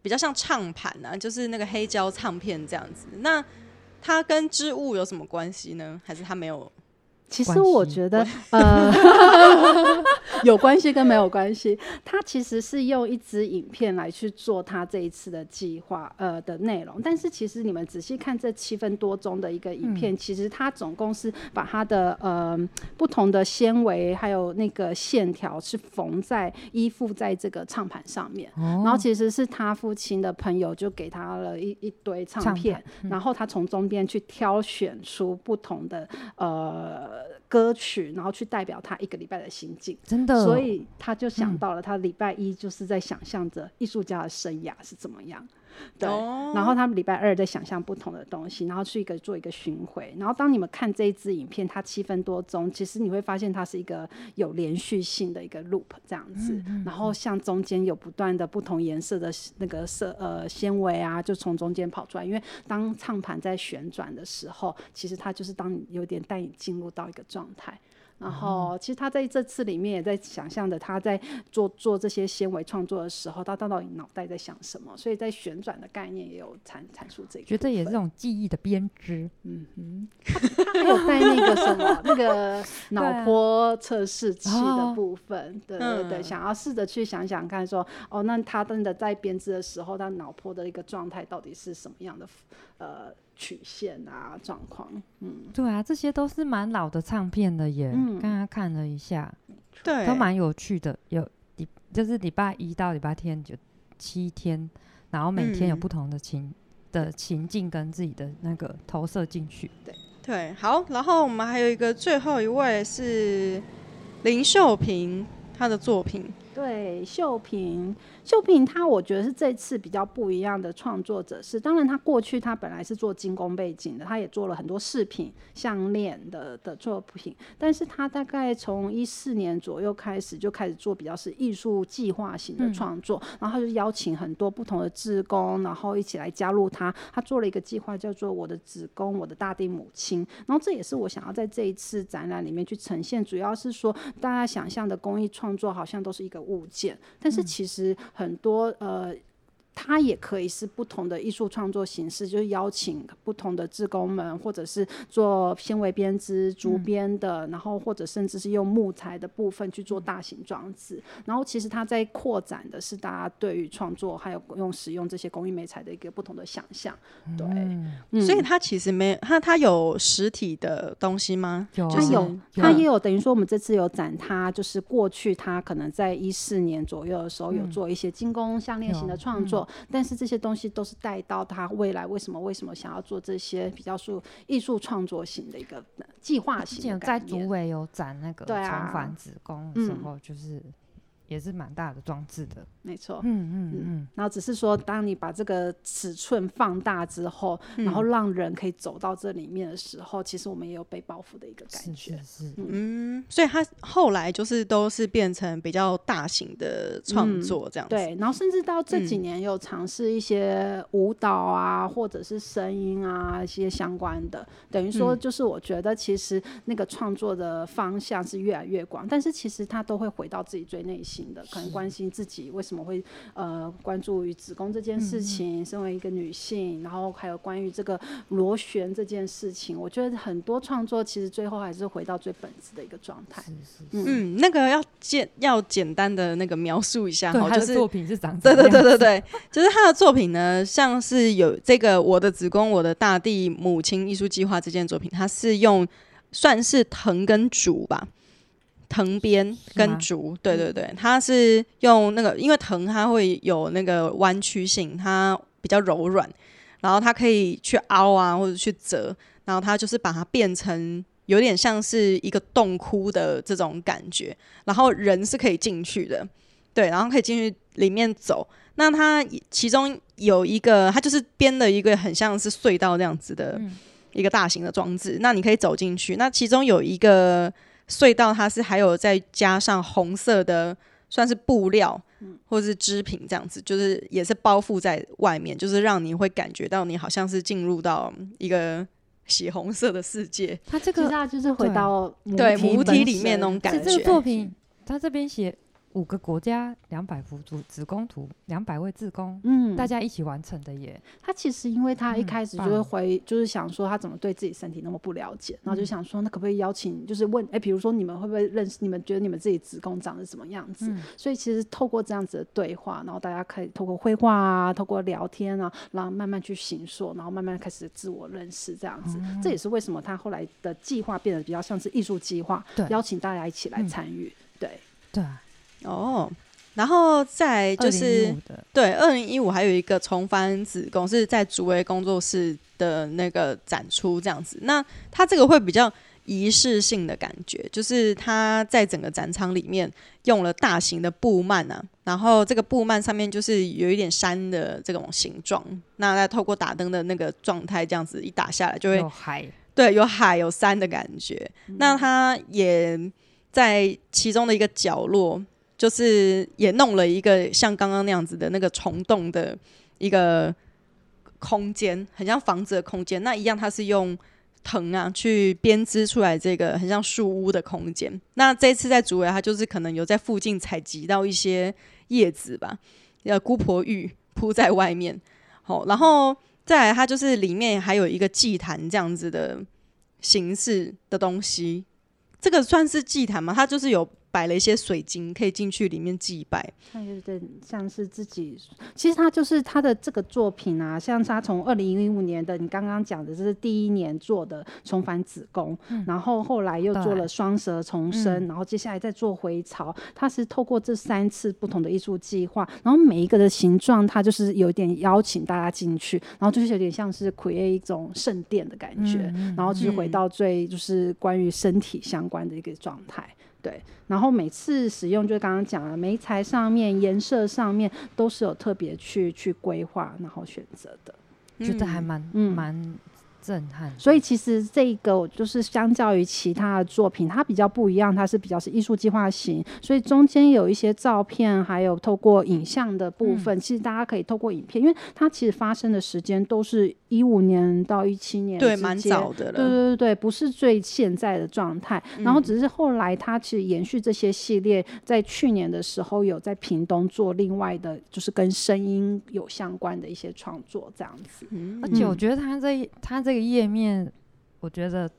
比较像唱盘啊，就是那个黑胶唱片这样子。那它跟织物有什么关系呢？还是它没有？其实我觉得，呃，有关系跟没有关系。他其实是用一支影片来去做他这一次的计划，呃的内容。但是其实你们仔细看这七分多钟的一个影片，嗯、其实他总共是把他的呃不同的纤维还有那个线条是缝在依附在这个唱盘上面。哦、然后其实是他父亲的朋友就给他了一一堆唱片，嗯、然后他从中间去挑选出不同的呃。歌曲，然后去代表他一个礼拜的心境，真的，所以他就想到了，他礼拜一就是在想象着艺术家的生涯是怎么样。对，然后他们礼拜二在想象不同的东西，然后去一个做一个巡回。然后当你们看这一支影片，它七分多钟，其实你会发现它是一个有连续性的一个 loop 这样子。嗯嗯、然后像中间有不断的不同颜色的那个色呃纤维啊，就从中间跑出来。因为当唱盘在旋转的时候，其实它就是当你有点带你进入到一个状态。然后，其实他在这次里面也在想象着他在做做这些纤维创作的时候，他到底脑袋在想什么？所以在旋转的概念也有阐阐述这个。觉得也是这种记忆的编织。嗯哼，他还有带那个什么 那个 脑波测试器的部分，对、啊、对对对，想要试着去想想看说，说哦，那他真的在编织的时候，他脑波的一个状态到底是什么样的？呃。曲线啊，状况，嗯，对啊，这些都是蛮老的唱片的耶。嗯，刚刚看了一下，对，都蛮有趣的。有礼就是礼拜一到礼拜天就七天，然后每天有不同的情、嗯、的情境跟自己的那个投射进去。对对，好，然后我们还有一个最后一位是林秀萍，她的作品。对，秀萍。秀萍，他我觉得是这次比较不一样的创作者。是，当然他过去他本来是做精工背景的，他也做了很多饰品、项链的的作品。但是他大概从一四年左右开始就开始做比较是艺术计划型的创作，嗯、然后他就邀请很多不同的志工，然后一起来加入他。他做了一个计划叫做“我的子宫，我的大地母亲”。然后这也是我想要在这一次展览里面去呈现，主要是说大家想象的工艺创作好像都是一个物件，但是其实。很多呃。它也可以是不同的艺术创作形式，就是邀请不同的志工们，或者是做纤维编织、竹编的，嗯、然后或者甚至是用木材的部分去做大型装置。然后其实它在扩展的是大家对于创作还有用使用这些工艺美材的一个不同的想象。对，嗯嗯、所以它其实没它它有实体的东西吗？有，它有，它也有。等于说我们这次有展，它就是过去它可能在一四年左右的时候有做一些精工项链型的创作。但是这些东西都是带到他未来为什么为什么想要做这些比较属艺术创作型的一个计划型的。在主围有展那个重返子宫的时候，就是也是蛮大的装置的。没错，嗯嗯嗯，嗯。然后只是说，当你把这个尺寸放大之后，嗯、然后让人可以走到这里面的时候，其实我们也有被包覆的一个感觉。是，是，是嗯，所以他后来就是都是变成比较大型的创作这样子。嗯、对，然后甚至到这几年有尝试一些舞蹈啊，嗯、或者是声音啊一些相关的，等于说就是我觉得其实那个创作的方向是越来越广，但是其实他都会回到自己最内心的，可能关心自己为什么。我会呃关注于子宫这件事情，嗯，身为一个女性，然后还有关于这个螺旋这件事情，我觉得很多创作其实最后还是回到最本质的一个状态。嗯，那个要简要简单的那个描述一下，哈，就是，作品是长 对对对对对，就是他的作品呢，像是有这个我的子宫，我的大地母亲艺术计划这件作品，它是用算是藤跟竹吧。藤编跟竹，对对对，它是用那个，因为藤它会有那个弯曲性，它比较柔软，然后它可以去凹啊或者去折，然后它就是把它变成有点像是一个洞窟的这种感觉，然后人是可以进去的，对，然后可以进去里面走。那它其中有一个，它就是编了一个很像是隧道这样子的一个大型的装置，那你可以走进去。那其中有一个。隧道它是还有再加上红色的，算是布料，或者是织品这样子，就是也是包覆在外面，就是让你会感觉到你好像是进入到一个血红色的世界。它这个就是回到对母体里面那种感觉。这个作品，他这边写。五个国家，两百幅子子宫图，两百位志工，嗯，大家一起完成的耶。他其实，因为他一开始就是回，嗯、就是想说他怎么对自己身体那么不了解，嗯、然后就想说，那可不可以邀请，就是问，哎、欸，比如说你们会不会认识？你们觉得你们自己子宫长得什么样子？嗯、所以其实透过这样子的对话，然后大家可以透过绘画啊，透过聊天啊，然后慢慢去形塑，然后慢慢开始自我认识这样子。嗯、这也是为什么他后来的计划变得比较像是艺术计划，邀请大家一起来参与，嗯、对，对。哦，然后再就是对，二零一五还有一个重返子宫是在竹围工作室的那个展出这样子。那它这个会比较仪式性的感觉，就是它在整个展场里面用了大型的布幔啊，然后这个布幔上面就是有一点山的这种形状。那再透过打灯的那个状态，这样子一打下来就会有海，对，有海有山的感觉。嗯、那它也在其中的一个角落。就是也弄了一个像刚刚那样子的那个虫洞的一个空间，很像房子的空间。那一样，它是用藤啊去编织出来这个很像树屋的空间。那这次在竹围，它就是可能有在附近采集到一些叶子吧，呃，姑婆芋铺在外面。好，然后再来，它就是里面还有一个祭坛这样子的形式的东西。这个算是祭坛吗？它就是有。摆了一些水晶，可以进去里面祭拜。它有点，像是自己，其实他就是他的这个作品啊，像是他从二零一五年的，你刚刚讲的，这是第一年做的重返子宫，嗯、然后后来又做了双蛇重生，然后接下来再做回巢。他是透过这三次不同的艺术计划，然后每一个的形状，他就是有点邀请大家进去，然后就是有点像是 create 一种圣殿的感觉，嗯、然后就是回到最就是关于身体相关的一个状态。对，然后每次使用，就刚刚讲了，媒材上面、颜色上面都是有特别去去规划，然后选择的，觉得还蛮嗯。蛮。震撼，所以其实这个就是相较于其他的作品，它比较不一样，它是比较是艺术计划型，所以中间有一些照片，还有透过影像的部分，嗯、其实大家可以透过影片，因为它其实发生的时间都是一五年到一七年，对，蛮早的。了，对对对，不是最现在的状态，嗯、然后只是后来它其实延续这些系列，在去年的时候有在屏东做另外的，就是跟声音有相关的一些创作这样子，嗯、而且我觉得它这它这个。页面我觉得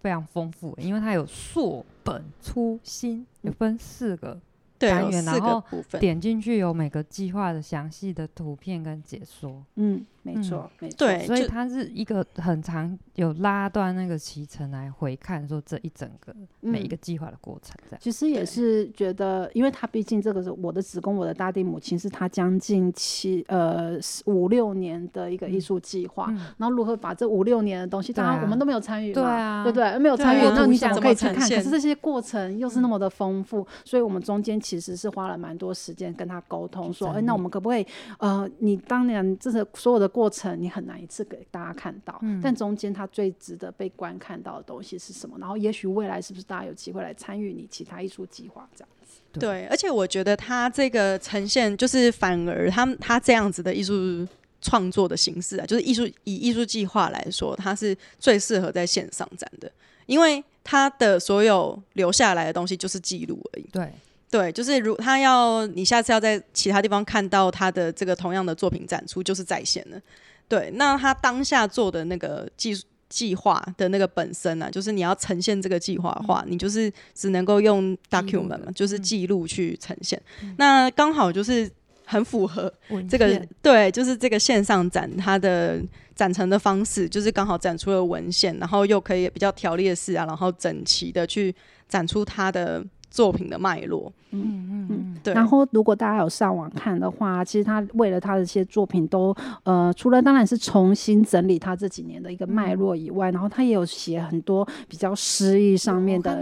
非常丰富，因为它有硕、本、粗、新，有分四个单元，然后点进去有每个计划的详细的图片跟解说。嗯。没错，嗯、没错，对，所以它是一个很长，有拉断那个脐橙来回看，说这一整个每一个计划的过程，这样、嗯。其实也是觉得，因为他毕竟这个是我的子宫，我的大地母亲，是他将近七呃五六年的一个艺术计划，嗯、然后如何把这五六年的东西，当然我们都没有参与嘛，对啊，对不对？没有参与，那你怎么可以去看？可是这些过程又是那么的丰富，嗯、所以我们中间其实是花了蛮多时间跟他沟通，说，哎、欸，那我们可不可以，呃，你当年这是所有的过程，你很难一次给大家看到，嗯、但中间它最值得被观看到的东西是什么？然后也许未来是不是大家有机会来参与你其他艺术计划这样子？对，对，而且我觉得他这个呈现就是反而他他这样子的艺术创作的形式啊，就是艺术以艺术计划来说，它是最适合在线上展的，因为它的所有留下来的东西就是记录而已。对对，就是如他要你下次要在其他地方看到他的这个同样的作品展出，就是在线的。对，那他当下做的那个技术。计划的那个本身啊，就是你要呈现这个计划的话，嗯、你就是只能够用 document 嘛，就是记录去呈现。嗯、那刚好就是很符合这个片对，就是这个线上展它的展成的方式，就是刚好展出了文献，然后又可以比较条列式啊，然后整齐的去展出它的。作品的脉络，嗯嗯嗯，对。然后，如果大家有上网看的话，其实他为了他的一些作品都，呃，除了当然是重新整理他这几年的一个脉络以外，嗯、然后他也有写很多比较诗意上面的，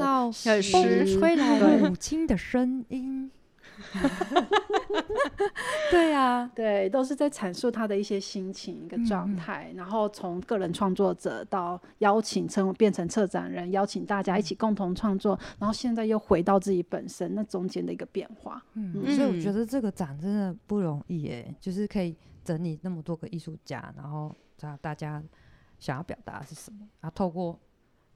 风吹来母亲的声音。对呀、啊，对，都是在阐述他的一些心情一个状态，嗯、然后从个人创作者到邀请成变成策展人，邀请大家一起共同创作，然后现在又回到自己本身那中间的一个变化。嗯，嗯，所以我觉得这个展真的不容易诶，就是可以整理那么多个艺术家，然后知道大家想要表达的是什么，然后透过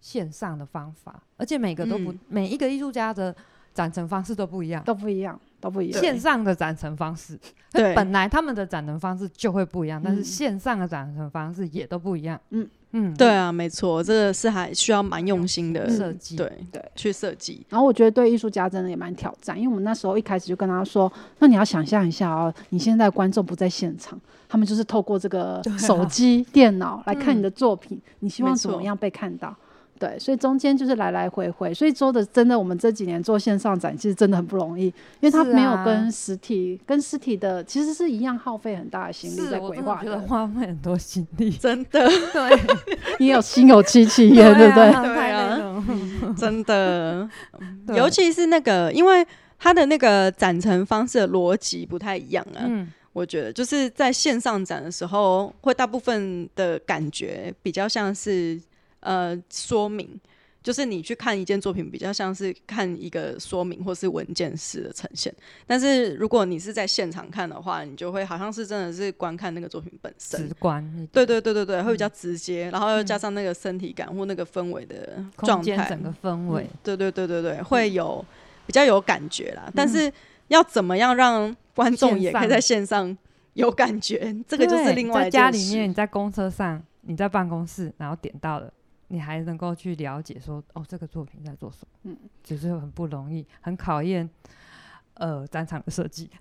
线上的方法，而且每个都不、嗯、每一个艺术家的展陈方式都不一样，都不一样。都不一样。线上的展陈方式，对，本来他们的展陈方式就会不一样，嗯、但是线上的展陈方式也都不一样。嗯嗯，对啊，没错，这个是还需要蛮用心的设计，对对，去设计。然后我觉得对艺术家真的也蛮挑战，因为我们那时候一开始就跟他说，那你要想象一下哦，你现在观众不在现场，他们就是透过这个手机、啊、电脑来看你的作品，嗯、你希望怎么样被看到？对，所以中间就是来来回回，所以做的真的，我们这几年做线上展，其实真的很不容易，因为它没有跟实体、啊、跟实体的其实是一样，耗费很大的心力在规划的，花费很多心力，真的。对，你有心有戚戚焉，对不对？对啊，真的，尤其是那个，因为它的那个展陈方式的逻辑不太一样啊。嗯，我觉得就是在线上展的时候，会大部分的感觉比较像是。呃，说明就是你去看一件作品，比较像是看一个说明或是文件式的呈现。但是如果你是在现场看的话，你就会好像是真的是观看那个作品本身，直观。对对对对对，会比较直接，嗯、然后又加上那个身体感或那个氛围的状态，整个氛围、嗯。对对对对对，会有比较有感觉啦。嗯、但是要怎么样让观众也可以在线上有感觉？这个就是另外家里面，你在公车上，你在办公室，然后点到了。你还能够去了解说，哦，这个作品在做什么？嗯，只是很不容易，很考验，呃，展场的设计。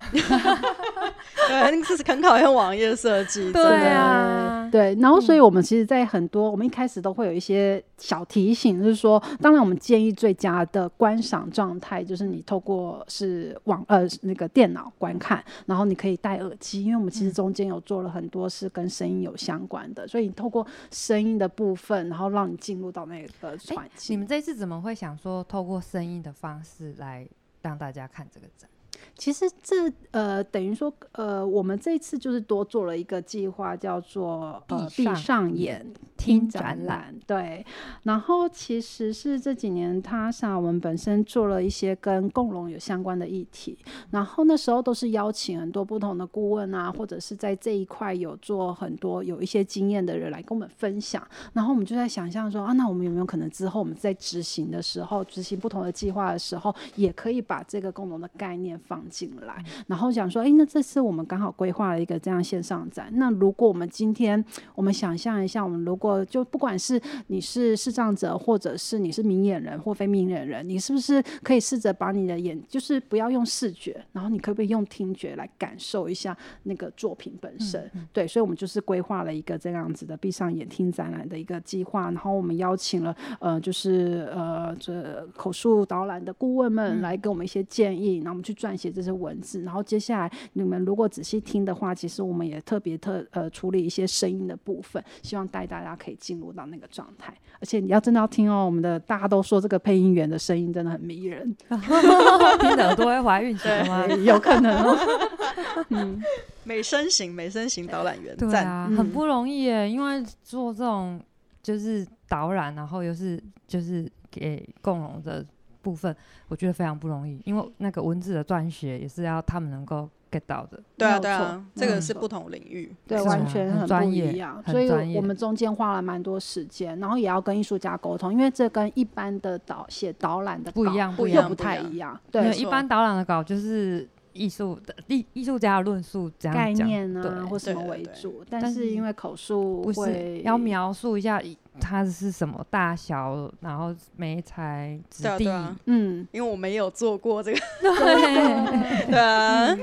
对，这是很考验网页设计。对啊，对。然后，所以我们其实，在很多、嗯、我们一开始都会有一些小提醒，就是说，当然，我们建议最佳的观赏状态，就是你透过是网呃那个电脑观看，然后你可以戴耳机，因为我们其实中间有做了很多是跟声音有相关的，所以你透过声音的部分，然后让你进入到那个环境。你们这次怎么会想说透过声音的方式来让大家看这个展？其实这呃等于说呃我们这一次就是多做了一个计划，叫做呃闭上眼听展览。对，然后其实是这几年他像我们本身做了一些跟共融有相关的议题，然后那时候都是邀请很多不同的顾问啊，或者是在这一块有做很多有一些经验的人来跟我们分享。然后我们就在想象说啊，那我们有没有可能之后我们在执行的时候，执行不同的计划的时候，也可以把这个共融的概念放进来，然后想说，哎，那这次我们刚好规划了一个这样线上展。那如果我们今天，我们想象一下，我们如果就不管是你是视障者，或者是你是明眼人或非明眼人，你是不是可以试着把你的眼，就是不要用视觉，然后你可不可以用听觉来感受一下那个作品本身？嗯嗯、对，所以我们就是规划了一个这样子的闭上眼听展览的一个计划，然后我们邀请了呃，就是呃这口述导览的顾问们来给我们一些建议，然后我们去撰写这些。文字，然后接下来你们如果仔细听的话，其实我们也特别特呃处理一些声音的部分，希望带大家可以进入到那个状态。而且你要真的要听哦，我们的大家都说这个配音员的声音真的很迷人，听的耳朵会怀孕是吗？有可能哦。嗯，美声型美声型导览员，对啊，嗯、很不容易耶，因为做这种就是导览，然后又是就是给共融的部分，我觉得非常不容易，因为那个文字的撰写也是要他们能够。get 到的，对啊，对啊，这个是不同领域，对，完全很不一样。所以我们中间花了蛮多时间，然后也要跟艺术家沟通，因为这跟一般的导写导览的不一样，不一样，不太一样。对，一般导览的稿就是艺术的艺艺术家的论述这样概念啊，或什么为主，但是因为口述不是要描述一下。它是什么大小，然后媒材质地，嗯，因为我没有做过这个，对啊，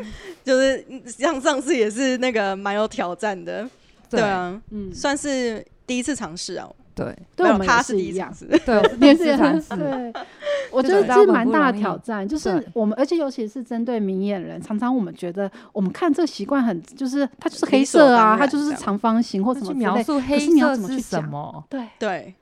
就是像上次也是那个蛮有挑战的，对啊，嗯，算是第一次尝试啊，对，对我们他是一样，对，第一次。尝试，对，我觉得这是蛮大的挑战，就是我们，而且尤其是针对明眼人，常常我们觉得我们看这个习惯很，就是它就是黑色啊，它就是长方形或者什么描述黑色是什么？对。对。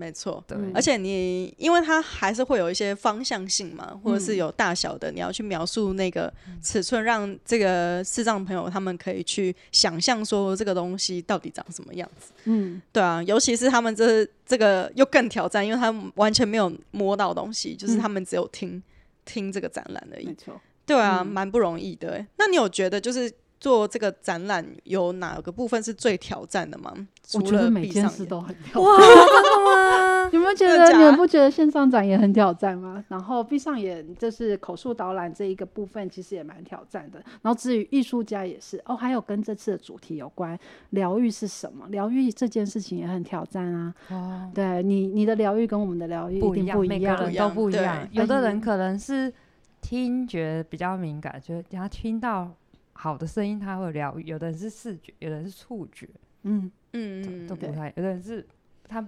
没错，对，而且你因为它还是会有一些方向性嘛，或者是有大小的，你要去描述那个尺寸，让这个视障朋友他们可以去想象说这个东西到底长什么样子。嗯，对啊，尤其是他们这这个又更挑战，因为他们完全没有摸到东西，就是他们只有听听这个展览而已。没错，对啊，蛮不容易的。那你有觉得就是？做这个展览有哪个部分是最挑战的吗？我觉得每件事都很挑战。哇，真的吗？有没有觉得？你们不觉得线上展也很挑战吗？然后闭上眼，就是口述导览这一个部分，其实也蛮挑战的。然后至于艺术家也是哦，还有跟这次的主题有关，疗愈是什么？疗愈这件事情也很挑战啊。哦，对你，你的疗愈跟我们的疗愈一定不一样，每个人都不一样。有的人可能是听觉比较敏感，觉得他听到。好的声音，他会疗愈；有的人是视觉，有的人是触觉，嗯嗯都不太。有的人是他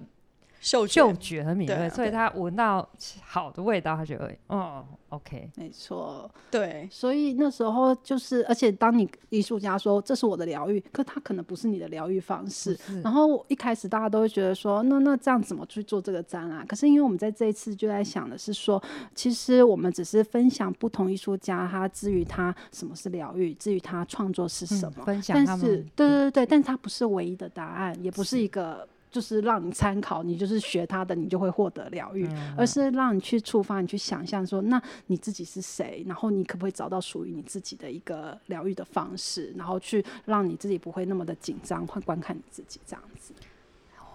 嗅嗅觉很敏锐，所以他闻到好的味道，他觉得哦。OK，没错，对，所以那时候就是，而且当你艺术家说这是我的疗愈，可他可能不是你的疗愈方式。然后一开始大家都会觉得说，那那这样怎么去做这个展览？可是因为我们在这一次就在想的是说，其实我们只是分享不同艺术家他至于他什么是疗愈，至于他创作是什么，嗯、分享他们。但是对对对，但是他不是唯一的答案，也不是一个。就是让你参考，你就是学他的，你就会获得疗愈，嗯、而是让你去触发，你去想象说，那你自己是谁？然后你可不可以找到属于你自己的一个疗愈的方式？然后去让你自己不会那么的紧张，会观看你自己这样子。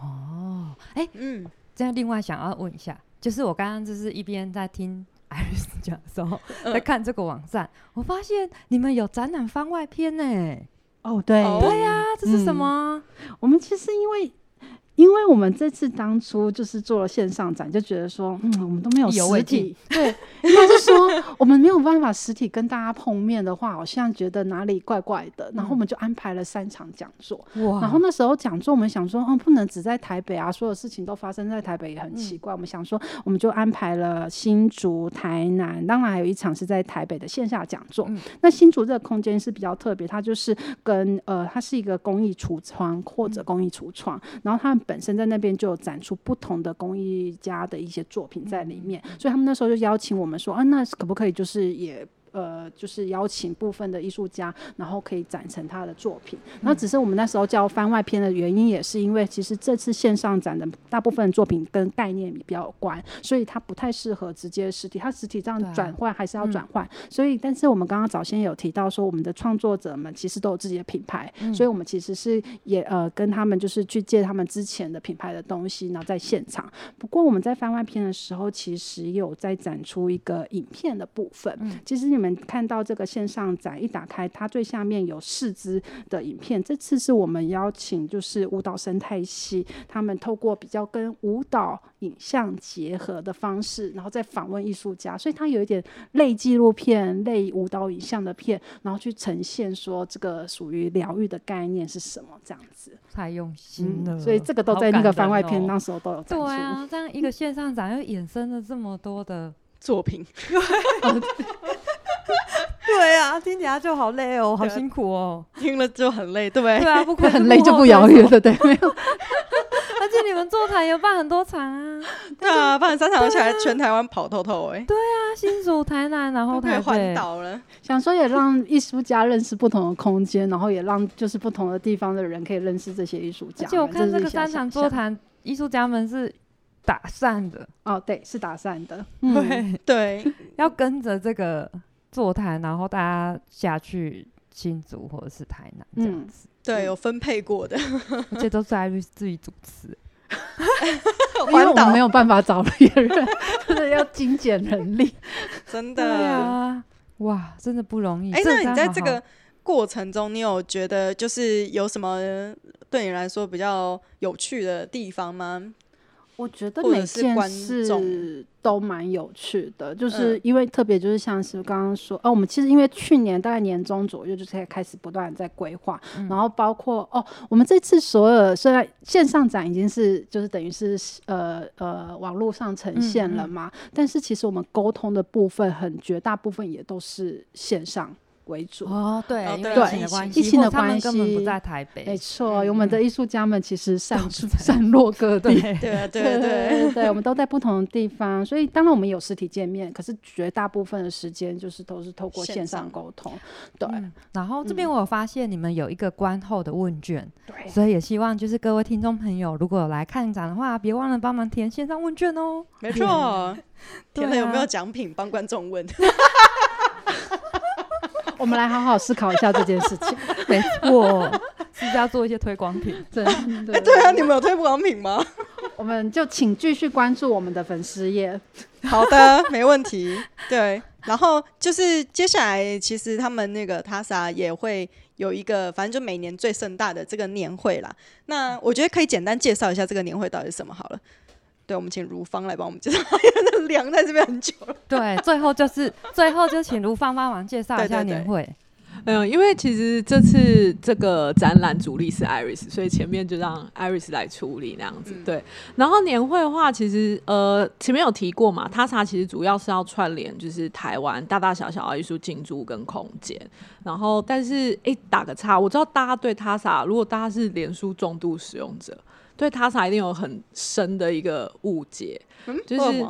哦，哎、欸，嗯，这样另外想要问一下，就是我刚刚就是一边在听艾瑞斯讲的时候，嗯、在看这个网站，我发现你们有展览番外篇呢。哦，对，对呀、啊，这是什么？嗯、我们其实因为。因为我们这次当初就是做了线上展，就觉得说，嗯，我们都没有实体，对，应该是说我们没有办法实体跟大家碰面的话，好像觉得哪里怪怪的。然后我们就安排了三场讲座。哇！然后那时候讲座，我们想说，哦，不能只在台北啊，所有事情都发生在台北也很奇怪。我们想说，我们就安排了新竹、台南，当然还有一场是在台北的线下讲座。那新竹这个空间是比较特别，它就是跟呃，它是一个公益橱窗或者公益橱窗，然后它。本身在那边就有展出不同的工艺家的一些作品在里面，所以他们那时候就邀请我们说，啊，那可不可以就是也。呃，就是邀请部分的艺术家，然后可以展成他的作品。那只是我们那时候叫番外篇的原因，也是因为其实这次线上展的大部分作品跟概念比较有关，所以它不太适合直接实体。它实体这样转换还是要转换。所以，但是我们刚刚早先有提到说，我们的创作者们其实都有自己的品牌，所以我们其实是也呃跟他们就是去借他们之前的品牌的东西，然后在现场。不过我们在番外篇的时候，其实有在展出一个影片的部分。其实你们。看到这个线上展一打开，它最下面有四支的影片。这次是我们邀请，就是舞蹈生态系，他们透过比较跟舞蹈影像结合的方式，然后再访问艺术家，所以它有一点类纪录片、类舞蹈影像的片，然后去呈现说这个属于疗愈的概念是什么这样子。太用心了，嗯，所以这个都在那个番外篇那时候都有展出。对啊，这样一个线上展又衍生了这么多的作品。对啊，听起来就好累哦，好辛苦哦，听了就很累，对不对？对啊，不可 很累就不遥远了，对，没有。而且你们座谈有办很多场啊，对啊，办三场而且还全台湾跑透透哎。对啊，新竹、台南，然后台环岛了。想说也让艺术家认识不同的空间，然后也让就是不同的地方的人可以认识这些艺术家。就我看这个三场座谈，艺术家们是打散的哦，对，是打散的。对、嗯、对，要跟着这个座谈，然后大家下去新竹或者是台南这样子。嗯对，有分配过的，而且都是艾瑞斯自己主持，因为我们没有办法找别人，真 的要精简人力，真的呀，哇，真的不容易。哎、欸，那你在这个过程中，你有觉得就是有什么对你来说比较有趣的地方吗？我觉得每件事都蛮有趣的，就是因为特别就是像是刚刚说，哦，我们其实因为去年大概年中左右就是开始不断在规划，嗯、然后包括哦，我们这次所有虽然线上展已经是就是等于是呃呃网络上呈现了嘛，但是其实我们沟通的部分很绝大部分也都是线上。为主。哦，对，因为疫情的关系，疫情的关系。根本不在台北，没错。我们的艺术家们其实散散 落各地，对。对对 对对，我们都在不同的地方，所以当然我们有实体见面，可是绝大部分的时间就是都是透过线上沟通。对，然后这边我有发现你们有一个观后的问卷，对，所以也希望就是各位听众朋友，如果来看展的话，别忘了帮忙填线上问卷哦。没错，填了有没有奖品？帮观众问。我们来好好思考一下这件事情。没错，是要做一些推广品。真的。哎，对啊，你们有推广品吗？我们就请继续关注我们的粉丝页。好的，没问题。对，然后就是接下来，其实他们那个 TASA 也会有一个，反正就每年最盛大的这个年会啦。那我觉得可以简单介绍一下这个年会到底是什么好了。对，我们请如芳来帮我们介绍，因为那凉在这边很久了。对，最后就是最后就请如芳帮忙介绍一下年会。嗯，因为其实这次这个展览主力是 Iris，所以前面就让 Iris 来处理那样子。嗯、对，然后年会的话，其实呃前面有提过嘛，TASA 其实主要是要串联就是台湾大大小小的艺术进驻跟空间。然后，但是哎、欸，打个岔，我知道大家对 TASA，如果大家是脸书重度使用者。对 TASA 一定有很深的一个误解，嗯、就是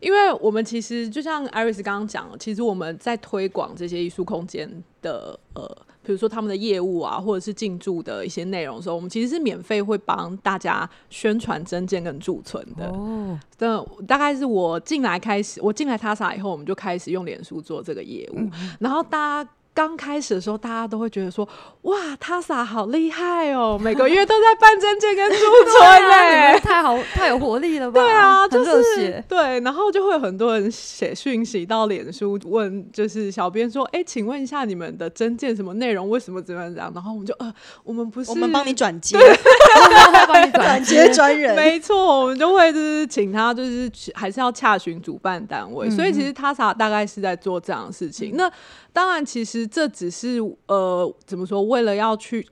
因为我们其实就像 Iris 刚刚讲，其实我们在推广这些艺术空间的呃，比如说他们的业务啊，或者是进驻的一些内容的时候，我们其实是免费会帮大家宣传征件跟驻存的。哦，对，大概是我进来开始，我进来 TASA 以后，我们就开始用脸书做这个业务，嗯、然后大家。刚开始的时候，大家都会觉得说：“哇，TASA 好厉害哦，每个月都在办征件跟驻存嘞，太好，太有活力了吧？”对啊，就是对，然后就会有很多人写讯息到脸书问，就是小编说：“哎，请问一下你们的征件什么内容？为什么怎么样这样？”然后我们就呃，我们不是，我们帮你转接，帮你转接专人，没错，我们就会就是请他，就是还是要洽询主办单位。所以其实 TASA 大概是在做这样的事情。那当然，其实这只是呃，怎么说？为了要去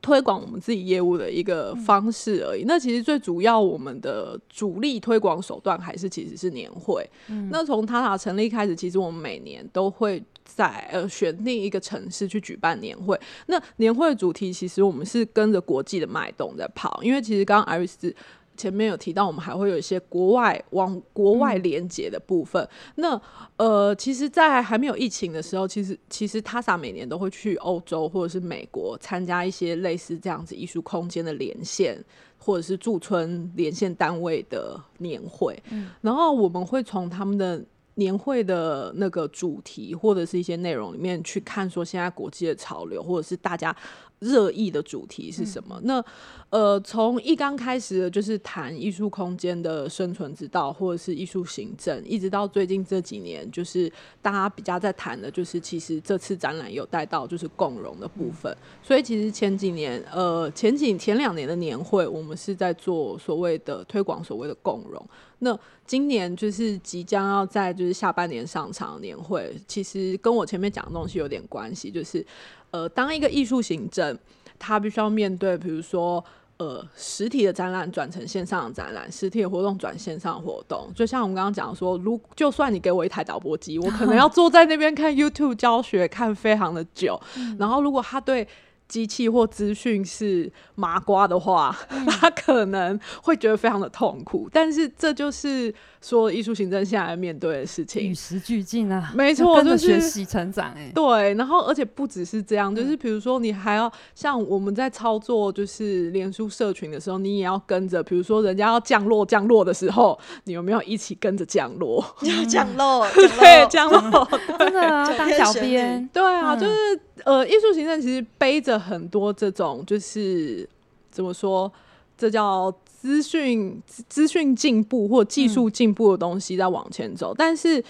推广我们自己业务的一个方式而已。嗯、那其实最主要，我们的主力推广手段还是其实是年会。嗯、那从 TASA 成立开始，其实我们每年都会在呃选定一个城市去举办年会。那年会的主题其实我们是跟着国际的脉动在跑，因为其实刚刚 Iris。前面有提到，我们还会有一些国外往国外连接的部分。嗯、那呃，其实，在还没有疫情的时候，其实其实 TASA 每年都会去欧洲或者是美国参加一些类似这样子艺术空间的连线，或者是驻村连线单位的年会。嗯、然后我们会从他们的年会的那个主题或者是一些内容里面去看，说现在国际的潮流，或者是大家。热议的主题是什么？嗯、那呃，从一刚开始的就是谈艺术空间的生存之道，或者是艺术行政，一直到最近这几年，就是大家比较在谈的，就是其实这次展览有带到就是共融的部分。嗯、所以其实前几年，呃，前几前两年的年会，我们是在做所谓的推广，所谓的共融。那今年就是即将要在就是下半年上场年会，其实跟我前面讲的东西有点关系，就是。呃，当一个艺术行政，他必须要面对，比如说，呃，实体的展览转成线上的展览，实体的活动转线上活动。就像我们刚刚讲说，如就算你给我一台导播机，我可能要坐在那边看 YouTube 教学，看非常的久。然后，如果他对机器或资讯是麻瓜的话，嗯、他可能会觉得非常的痛苦。但是这就是说艺术行政现在面对的事情，与时俱进啊，没错，就是学习成长、欸。哎，对，然后而且不只是这样，就是比如说你还要像我们在操作就是脸书社群的时候，你也要跟着，比如说人家要降落降落的时候，你有没有一起跟着降落？要、嗯、降落，对，降落，真的啊，当小编，对啊，就是。呃，艺术行政其实背着很多这种，就是怎么说，这叫资讯资讯进步或技术进步的东西在往前走。但是，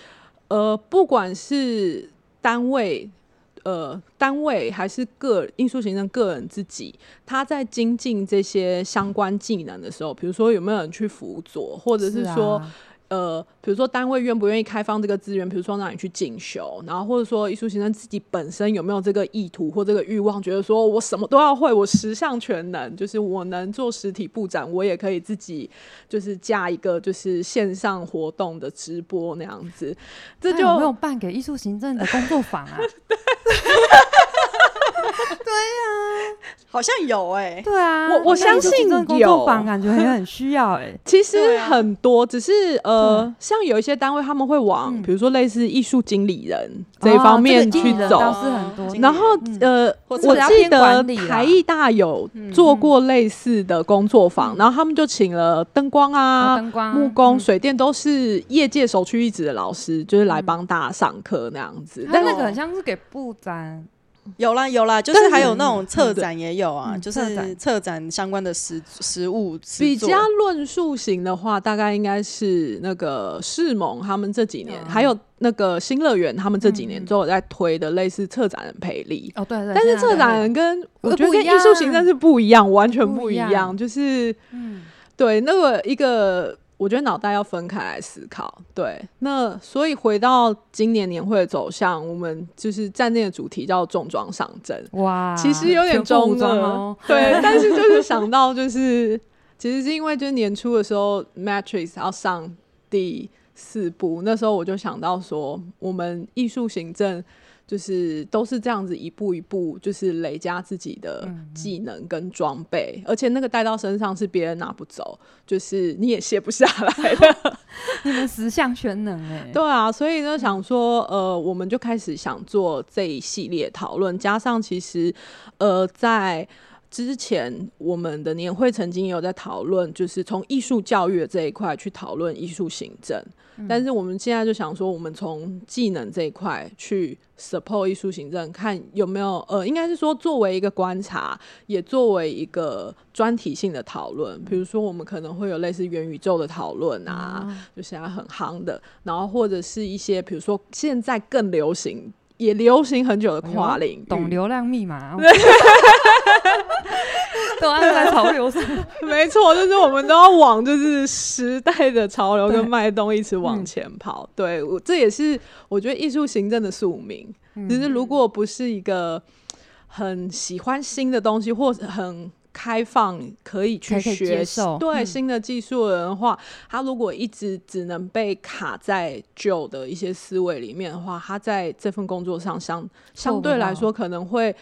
呃，不管是单位，呃，单位还是个艺术行政个人自己，他在精进这些相关技能的时候，比如说有没有人去辅佐，或者是说。呃，比如说单位愿不愿意开放这个资源，比如说让你去进修，然后或者说艺术行政自己本身有没有这个意图或这个欲望，觉得说我什么都要会，我十项全能，就是我能做实体布展，我也可以自己就是架一个就是线上活动的直播那样子，这就有没有办给艺术行政的工作坊啊？对呀、啊，好像有哎、欸，对啊，我我相信有，工作坊感觉也很需要哎、欸。其实很多，只是呃，像有一些单位他们会往，比如说类似艺术经理人这一方面去走，倒是很多。然后呃，我记得台艺大有做过类似的工作坊，然后他们就请了灯光啊、灯光、木工、水电都是业界首屈一指的老师，就是来帮大家上课那样子。但那个很像是给布展。有啦有啦，就是还有那种策展也有啊，就是策展相关的实实物。比较论述型的话，大概应该是那个世盟他们这几年，还有那个新乐园他们这几年都有在推的类似策展人培力。哦对对。但是策展人跟我觉得跟艺术行政是不一样，完全不一样。就是嗯，对那个一个。我觉得脑袋要分开来思考，对。那所以回到今年年会的走向，我们就是站内的主题叫重装上阵。哇，其实有点中了，哦、对。但是就是想到，就是其实是因为就是年初的时候，Matrix 要上第四部，那时候我就想到说，我们艺术行政。就是都是这样子一步一步，就是累加自己的技能跟装备，嗯嗯，而且那个带到身上是别人拿不走，就是你也卸不下来的。你们十项全能哎、欸，对啊，所以呢想说，呃，我们就开始想做这一系列讨论，加上其实，呃，在。之前我们的年会曾经有在讨论，就是从艺术教育的这一块去讨论艺术行政，嗯、但是我们现在就想说，我们从技能这一块去 support 艺术行政，看有没有呃，应该是说作为一个观察，也作为一个专题性的讨论。比如说，我们可能会有类似元宇宙的讨论啊，嗯、就现在很夯的，然后或者是一些比如说现在更流行。也流行很久的跨领域，懂流量密码，都按在潮流上。没错，就是我们都要往就是时代的潮流跟脉动一直往前跑。对，我这也是我觉得艺术行政的宿命。其、嗯、实如果不是一个很喜欢新的东西，或者很。开放可以去学习对新的技术的人的话，他如果一直只能被卡在旧的一些思维里面的话，他在这份工作上相相对来说可能会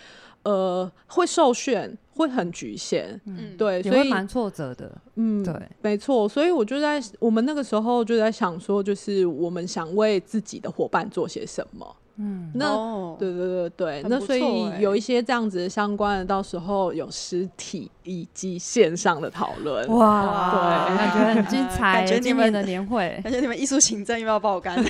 呃会受限，会很局限。嗯，对，所以蛮挫折的。嗯，对，没错。所以我就在我们那个时候就在想说，就是我们想为自己的伙伴做些什么。嗯，那、哦、对对对对，欸、那所以有一些这样子相关的，到时候有实体以及线上的讨论。哇，对，感觉很精彩。感觉你们的年会，感觉你们艺术行政又要爆肝。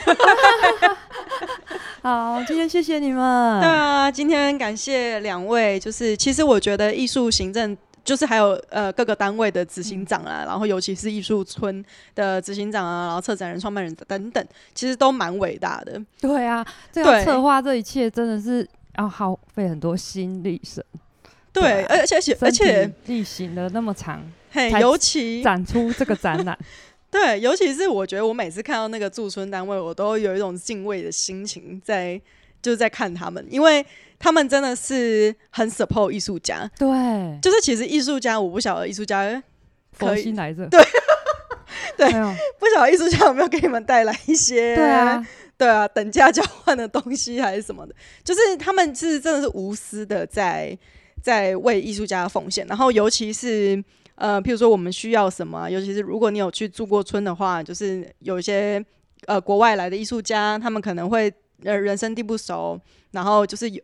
好，今天谢谢你们。对啊，今天感谢两位。就是其实我觉得艺术行政。就是还有呃各个单位的执行长啊，嗯、然后尤其是艺术村的执行长啊，然后策展人、创办人等等，其实都蛮伟大的。对啊，这样策划这一切真的是要耗费很多心力神。对，而且而且而且例行了那么长，嘿，尤其展出这个展览。对，尤其是我觉得我每次看到那个驻村单位，我都有一种敬畏的心情在，就是在看他们，因为。他们真的是很 support 艺术家，对，就是其实艺术家，我不晓得艺术家可以来着，对，对，不晓得艺术家有没有给你们带来一些，对啊，对啊，等价交换的东西还是什么的，就是他们是真的是无私的在在为艺术家奉献。然后尤其是呃，譬如说我们需要什么，尤其是如果你有去住过村的话，就是有一些呃国外来的艺术家，他们可能会呃人生地不熟，然后就是有。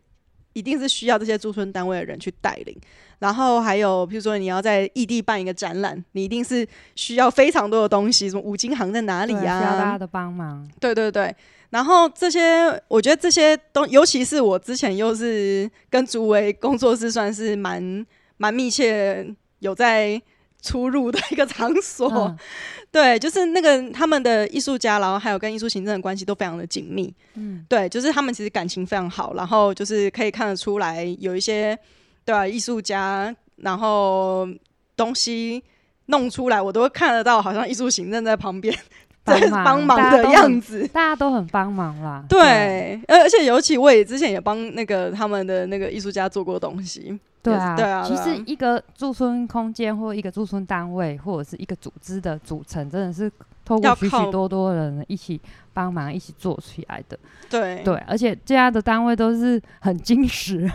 一定是需要这些驻村单位的人去带领，然后还有，譬如说你要在异地办一个展览，你一定是需要非常多的东西，什么五金行在哪里啊？需要大家的帮忙。对对对，然后这些，我觉得这些都，尤其是我之前又是跟竹围工作室算是蛮蛮密切，有在出入的一个场所。嗯 对，就是那个他们的艺术家，然后还有跟艺术行政的关系都非常的紧密。嗯，对，就是他们其实感情非常好，然后就是可以看得出来有一些对啊，艺术家，然后东西弄出来，我都会看得到，好像艺术行政在旁边在帮忙的样子，大家都很帮忙啦。对，而而且尤其我也之前也帮那个他们的那个艺术家做过东西。对啊，对啊，其实一个驻村空间或一个驻村单位或者是一个组织的组成，真的是透过许许多多人一起帮忙一起做起来的。对对，而且这样的单位都是很精实。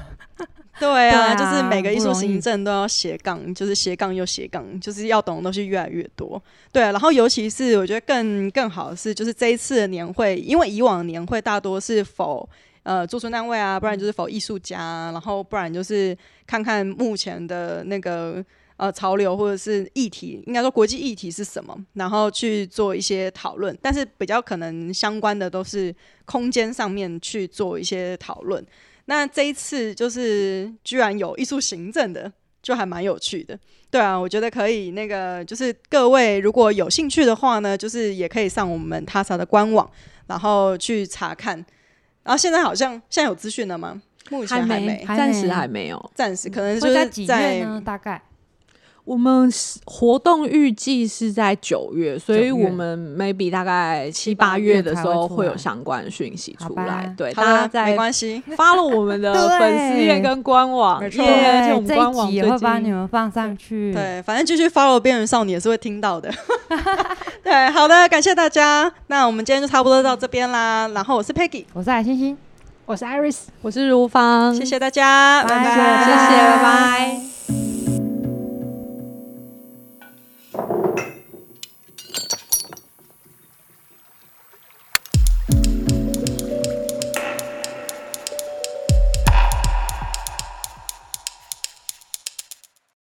对啊，就是每个艺术行政都要斜杠，就是斜杠又斜杠，就是要懂的东西越来越多。对啊，然后尤其是我觉得更更好的是，就是这一次的年会，因为以往年会大多是否。呃，驻村单位啊，不然就是否艺术家，然后不然就是看看目前的那个呃潮流或者是议题，应该说国际议题是什么，然后去做一些讨论。但是比较可能相关的都是空间上面去做一些讨论。那这一次就是居然有艺术行政的，就还蛮有趣的。对啊，我觉得可以那个就是各位如果有兴趣的话呢，就是也可以上我们 TASA 的官网，然后去查看。然后现在好像现在有资讯了吗？目前还没，暂时还没有，暂时可能就是在几月呢？大概我们活动预计是在九月，所以我们 maybe 大概七八月的时候会有相关讯息出来。对，大家在没关系，follow 我们的 粉丝页跟官网，没错，而且我们官网也会帮你们放上去。对，反正继续 follow 边缘少女也是会听到的。对，好的，感谢大家。那我们今天就差不多到这边啦。然后我是 Peggy，我是海星星，我是 Iris，我是如芳。谢谢大家，拜拜，谢谢，拜拜。